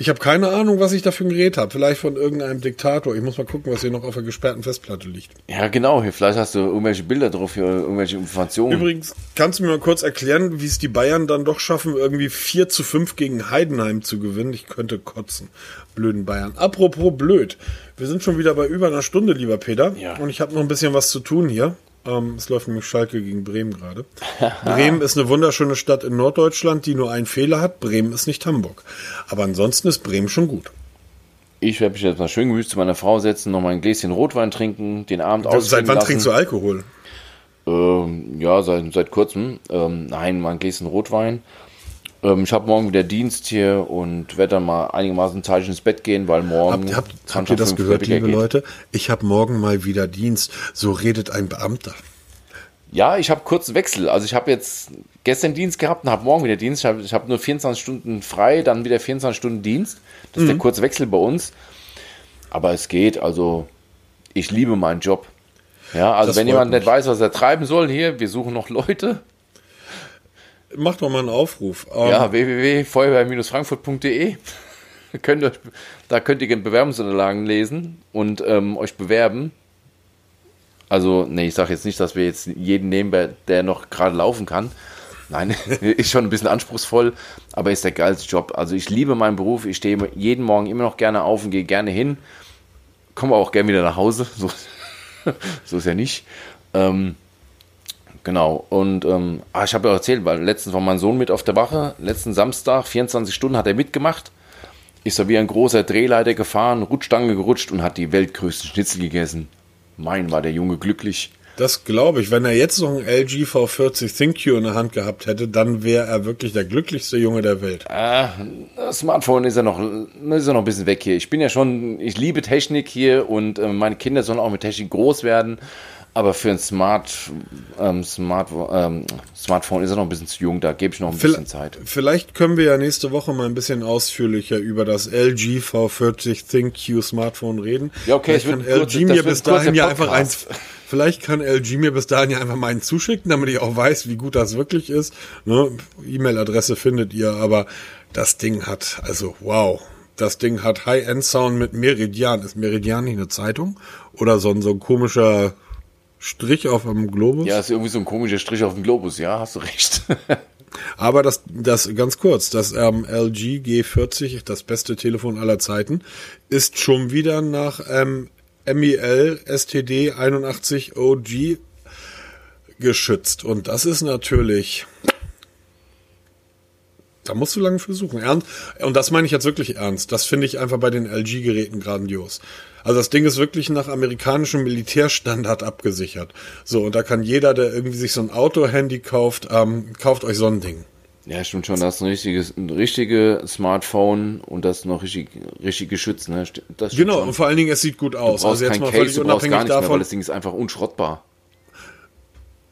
ich habe keine Ahnung, was ich da für ein Gerät habe. Vielleicht von irgendeinem Diktator. Ich muss mal gucken, was hier noch auf der gesperrten Festplatte liegt. Ja, genau. Hier, vielleicht hast du irgendwelche Bilder drauf, hier, irgendwelche Informationen. Übrigens, kannst du mir mal kurz erklären, wie es die Bayern dann doch schaffen, irgendwie 4 zu 5 gegen Heidenheim zu gewinnen? Ich könnte kotzen. Blöden Bayern. Apropos blöd. Wir sind schon wieder bei über einer Stunde, lieber Peter. Ja. Und ich habe noch ein bisschen was zu tun hier. Ähm, es läuft nämlich Schalke gegen Bremen gerade. Bremen ist eine wunderschöne Stadt in Norddeutschland, die nur einen Fehler hat. Bremen ist nicht Hamburg. Aber ansonsten ist Bremen schon gut. Ich werde mich jetzt mal schön gemütlich zu meiner Frau setzen, noch mal ein Gläschen Rotwein trinken, den Abend ausklingen Seit wann lassen. trinkst du Alkohol? Ähm, ja, seit, seit kurzem. Ähm, nein, mal ein Gläschen Rotwein. Ähm, ich habe morgen wieder Dienst hier und werde dann mal einigermaßen zeitig ins Bett gehen, weil morgen. Habt, habt, 20 habt ihr das gehört, liebe geht. Leute? Ich habe morgen mal wieder Dienst. So redet ein Beamter. Ja, ich habe kurz Wechsel. Also ich habe jetzt gestern Dienst gehabt und habe morgen wieder Dienst. Ich habe hab nur 24 Stunden frei, dann wieder 24 Stunden Dienst. Das ist der kurze Wechsel bei uns. Aber es geht. Also ich liebe meinen Job. Ja, also Das wenn jemand mich. nicht weiß, was er treiben soll, hier, wir suchen noch Leute. Mach doch mal einen Aufruf. Ähm, Ja, www.feuerwehr-frankfurt.de. könnt ihr euch, da könnt ihr Bewerbungsunterlagen lesen und ähm, euch bewerben. Also, nee, ich sage jetzt nicht, dass wir jetzt jeden nehmen, der- der noch gerade laufen kann. Nein, ist schon ein bisschen anspruchsvoll, aber ist der geilste Job. Also ich liebe meinen Beruf, ich stehe jeden Morgen immer noch gerne auf und gehe gerne hin. Komme auch gerne wieder nach Hause. So, so ist ja nicht. Ähm, Genau, und ähm, ah, ich habe ja erzählt, weil letztens war mein Sohn mit auf der Wache, letzten Samstag, 24 Stunden hat er mitgemacht, ist er wie ein großer Drehleiter gefahren, Rutschstange gerutscht und hat die weltgrößten Schnitzel gegessen. Mein, war der Junge glücklich. Das glaube ich. Wenn er jetzt noch einen LG V40 ThinQ in der Hand gehabt hätte, dann wäre er wirklich der glücklichste Junge der Welt. Ah, das Smartphone ist ja noch, ist ja noch ein bisschen weg hier. Ich bin ja schon, ich liebe Technik hier und äh, meine Kinder sollen auch mit Technik groß werden. Aber für ein Smart, ähm, Smart, ähm, Smartphone ist er noch ein bisschen zu jung, da gebe ich noch ein bisschen Zeit. Vielleicht können wir ja nächste Woche mal ein bisschen ausführlicher über das LG V40 ThinQ Smartphone reden. Ja, okay, Vielleicht kann kurzer- LG mir bis dahin ja einfach eins Vielleicht kann LG mir bis dahin ja einfach meinen zuschicken, damit ich auch weiß, wie gut das wirklich ist. Ne? E-Mail-Adresse findet ihr, aber das Ding hat, also wow, das Ding hat High-End-Sound mit Meridian. Ist Meridian nicht eine Zeitung? Oder so ein, so ein komischer Strich auf dem Globus? Ja, ist irgendwie so ein komischer Strich auf dem Globus, ja, hast du recht. Aber das, das ganz kurz, das ähm, LG G40, das beste Telefon aller Zeiten, ist schon wieder nach ähm, MEL STD 81 OG geschützt. Und das ist natürlich, da musst du lange versuchen. Ernst. Und das meine ich jetzt wirklich ernst. Das finde ich einfach bei den LG-Geräten grandios. Also das Ding ist wirklich nach amerikanischem Militärstandard abgesichert. So, und da kann jeder, der irgendwie sich so ein Auto-Handy kauft, ähm, kauft euch so ein Ding. Ja, stimmt schon, das ist ein richtiges, ein richtige Smartphone und das noch richtig, richtig geschützt, ne? genau, schon. und vor allen Dingen, es sieht gut aus. Du brauchst also jetzt mal Case, völlig unabhängig gar nicht davon. Mehr, weil das Ding ist einfach unschrottbar.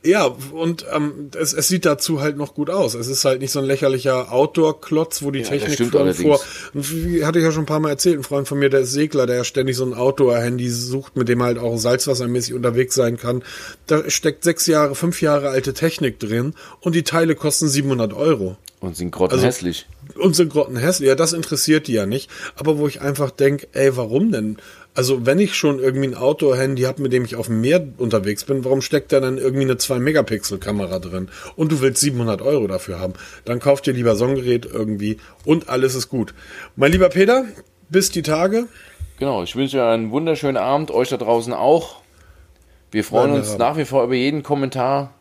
Ja, und ähm, es, es sieht dazu halt noch gut aus. Es ist halt nicht so ein lächerlicher Outdoor-Klotz, wo die ja, Technik von vor. Wie hatte ich ja schon ein paar Mal erzählt, ein Freund von mir, der ist Segler, der ja ständig so ein Outdoor-Handy sucht, mit dem er halt auch salzwassermäßig unterwegs sein kann. Da steckt sechs Jahre, fünf Jahre alte Technik drin und die Teile kosten 700 Euro. Und sind grottenhässlich. Also, und sind grottenhässlich. Ja, das interessiert die ja nicht. Aber wo ich einfach denke, ey, warum denn? Also wenn ich schon irgendwie ein Outdoor-Handy habe, mit dem ich auf dem Meer unterwegs bin, warum steckt da dann irgendwie eine 2-Megapixel-Kamera drin? Und du willst 700 Euro dafür haben. Dann kauft dir lieber so ein Gerät irgendwie und alles ist gut. Mein lieber Peter, bis die Tage. Genau, ich wünsche dir einen wunderschönen Abend, euch da draußen auch. Wir freuen uns nach wie vor über jeden Kommentar,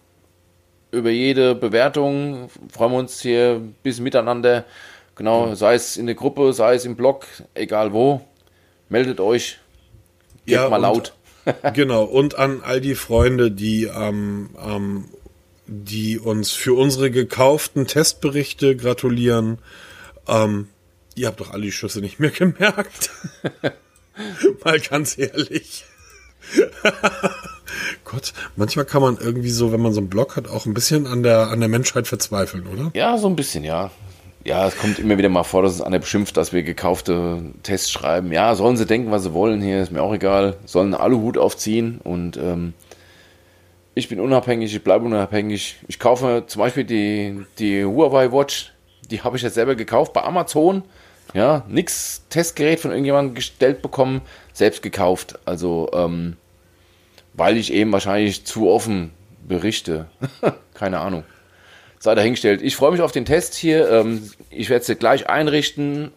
über jede Bewertung. Freuen wir uns hier ein bisschen miteinander. Genau, sei es in der Gruppe, sei es im Blog, egal wo. Meldet euch. Geht ja, mal laut. genau, und an all die Freunde, die, ähm, ähm, die uns für unsere gekauften Testberichte gratulieren. Ähm, ihr habt doch alle die Schüsse nicht mehr gemerkt. mal ganz ehrlich. Gott, manchmal kann man irgendwie so, wenn man so einen Blog hat, auch ein bisschen an der, an der Menschheit verzweifeln, oder? Ja, so ein bisschen, ja ja, es kommt immer wieder mal vor, dass es einer beschimpft, dass wir gekaufte Tests schreiben. Ja, sollen sie denken, was sie wollen hier, ist mir auch egal. Sollen alle Hut aufziehen und ähm, ich bin unabhängig, ich bleibe unabhängig. Ich kaufe zum Beispiel die, die Huawei Watch, die habe ich jetzt selber gekauft bei Amazon. Ja, nix Testgerät von irgendjemandem gestellt bekommen, selbst gekauft. Also, ähm, weil ich eben wahrscheinlich zu offen berichte. Keine Ahnung sei dahingestellt. Ich freue mich auf den Test hier. Ähm, ich werde sie gleich einrichten,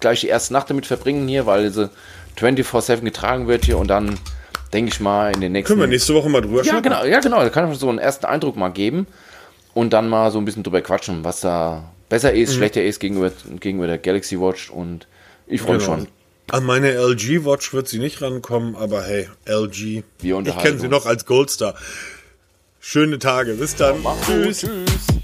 gleich die erste Nacht damit verbringen hier, weil sie 24-7 getragen wird hier und dann denke ich mal in den nächsten. Können wir nächste Woche mal drüber schauen? Ja, genau, ja, genau. Da kann ich so einen ersten Eindruck mal geben und dann mal so ein bisschen drüber quatschen, was da besser ist, mhm. schlechter ist gegenüber, gegenüber der Galaxy Watch und ich freue mich genau. schon. An meine LG Watch wird sie nicht rankommen, aber hey, LG. Wir ich kenne sie noch als Goldstar. Schöne Tage. Bis dann. Ja, tschüss. Tschüss.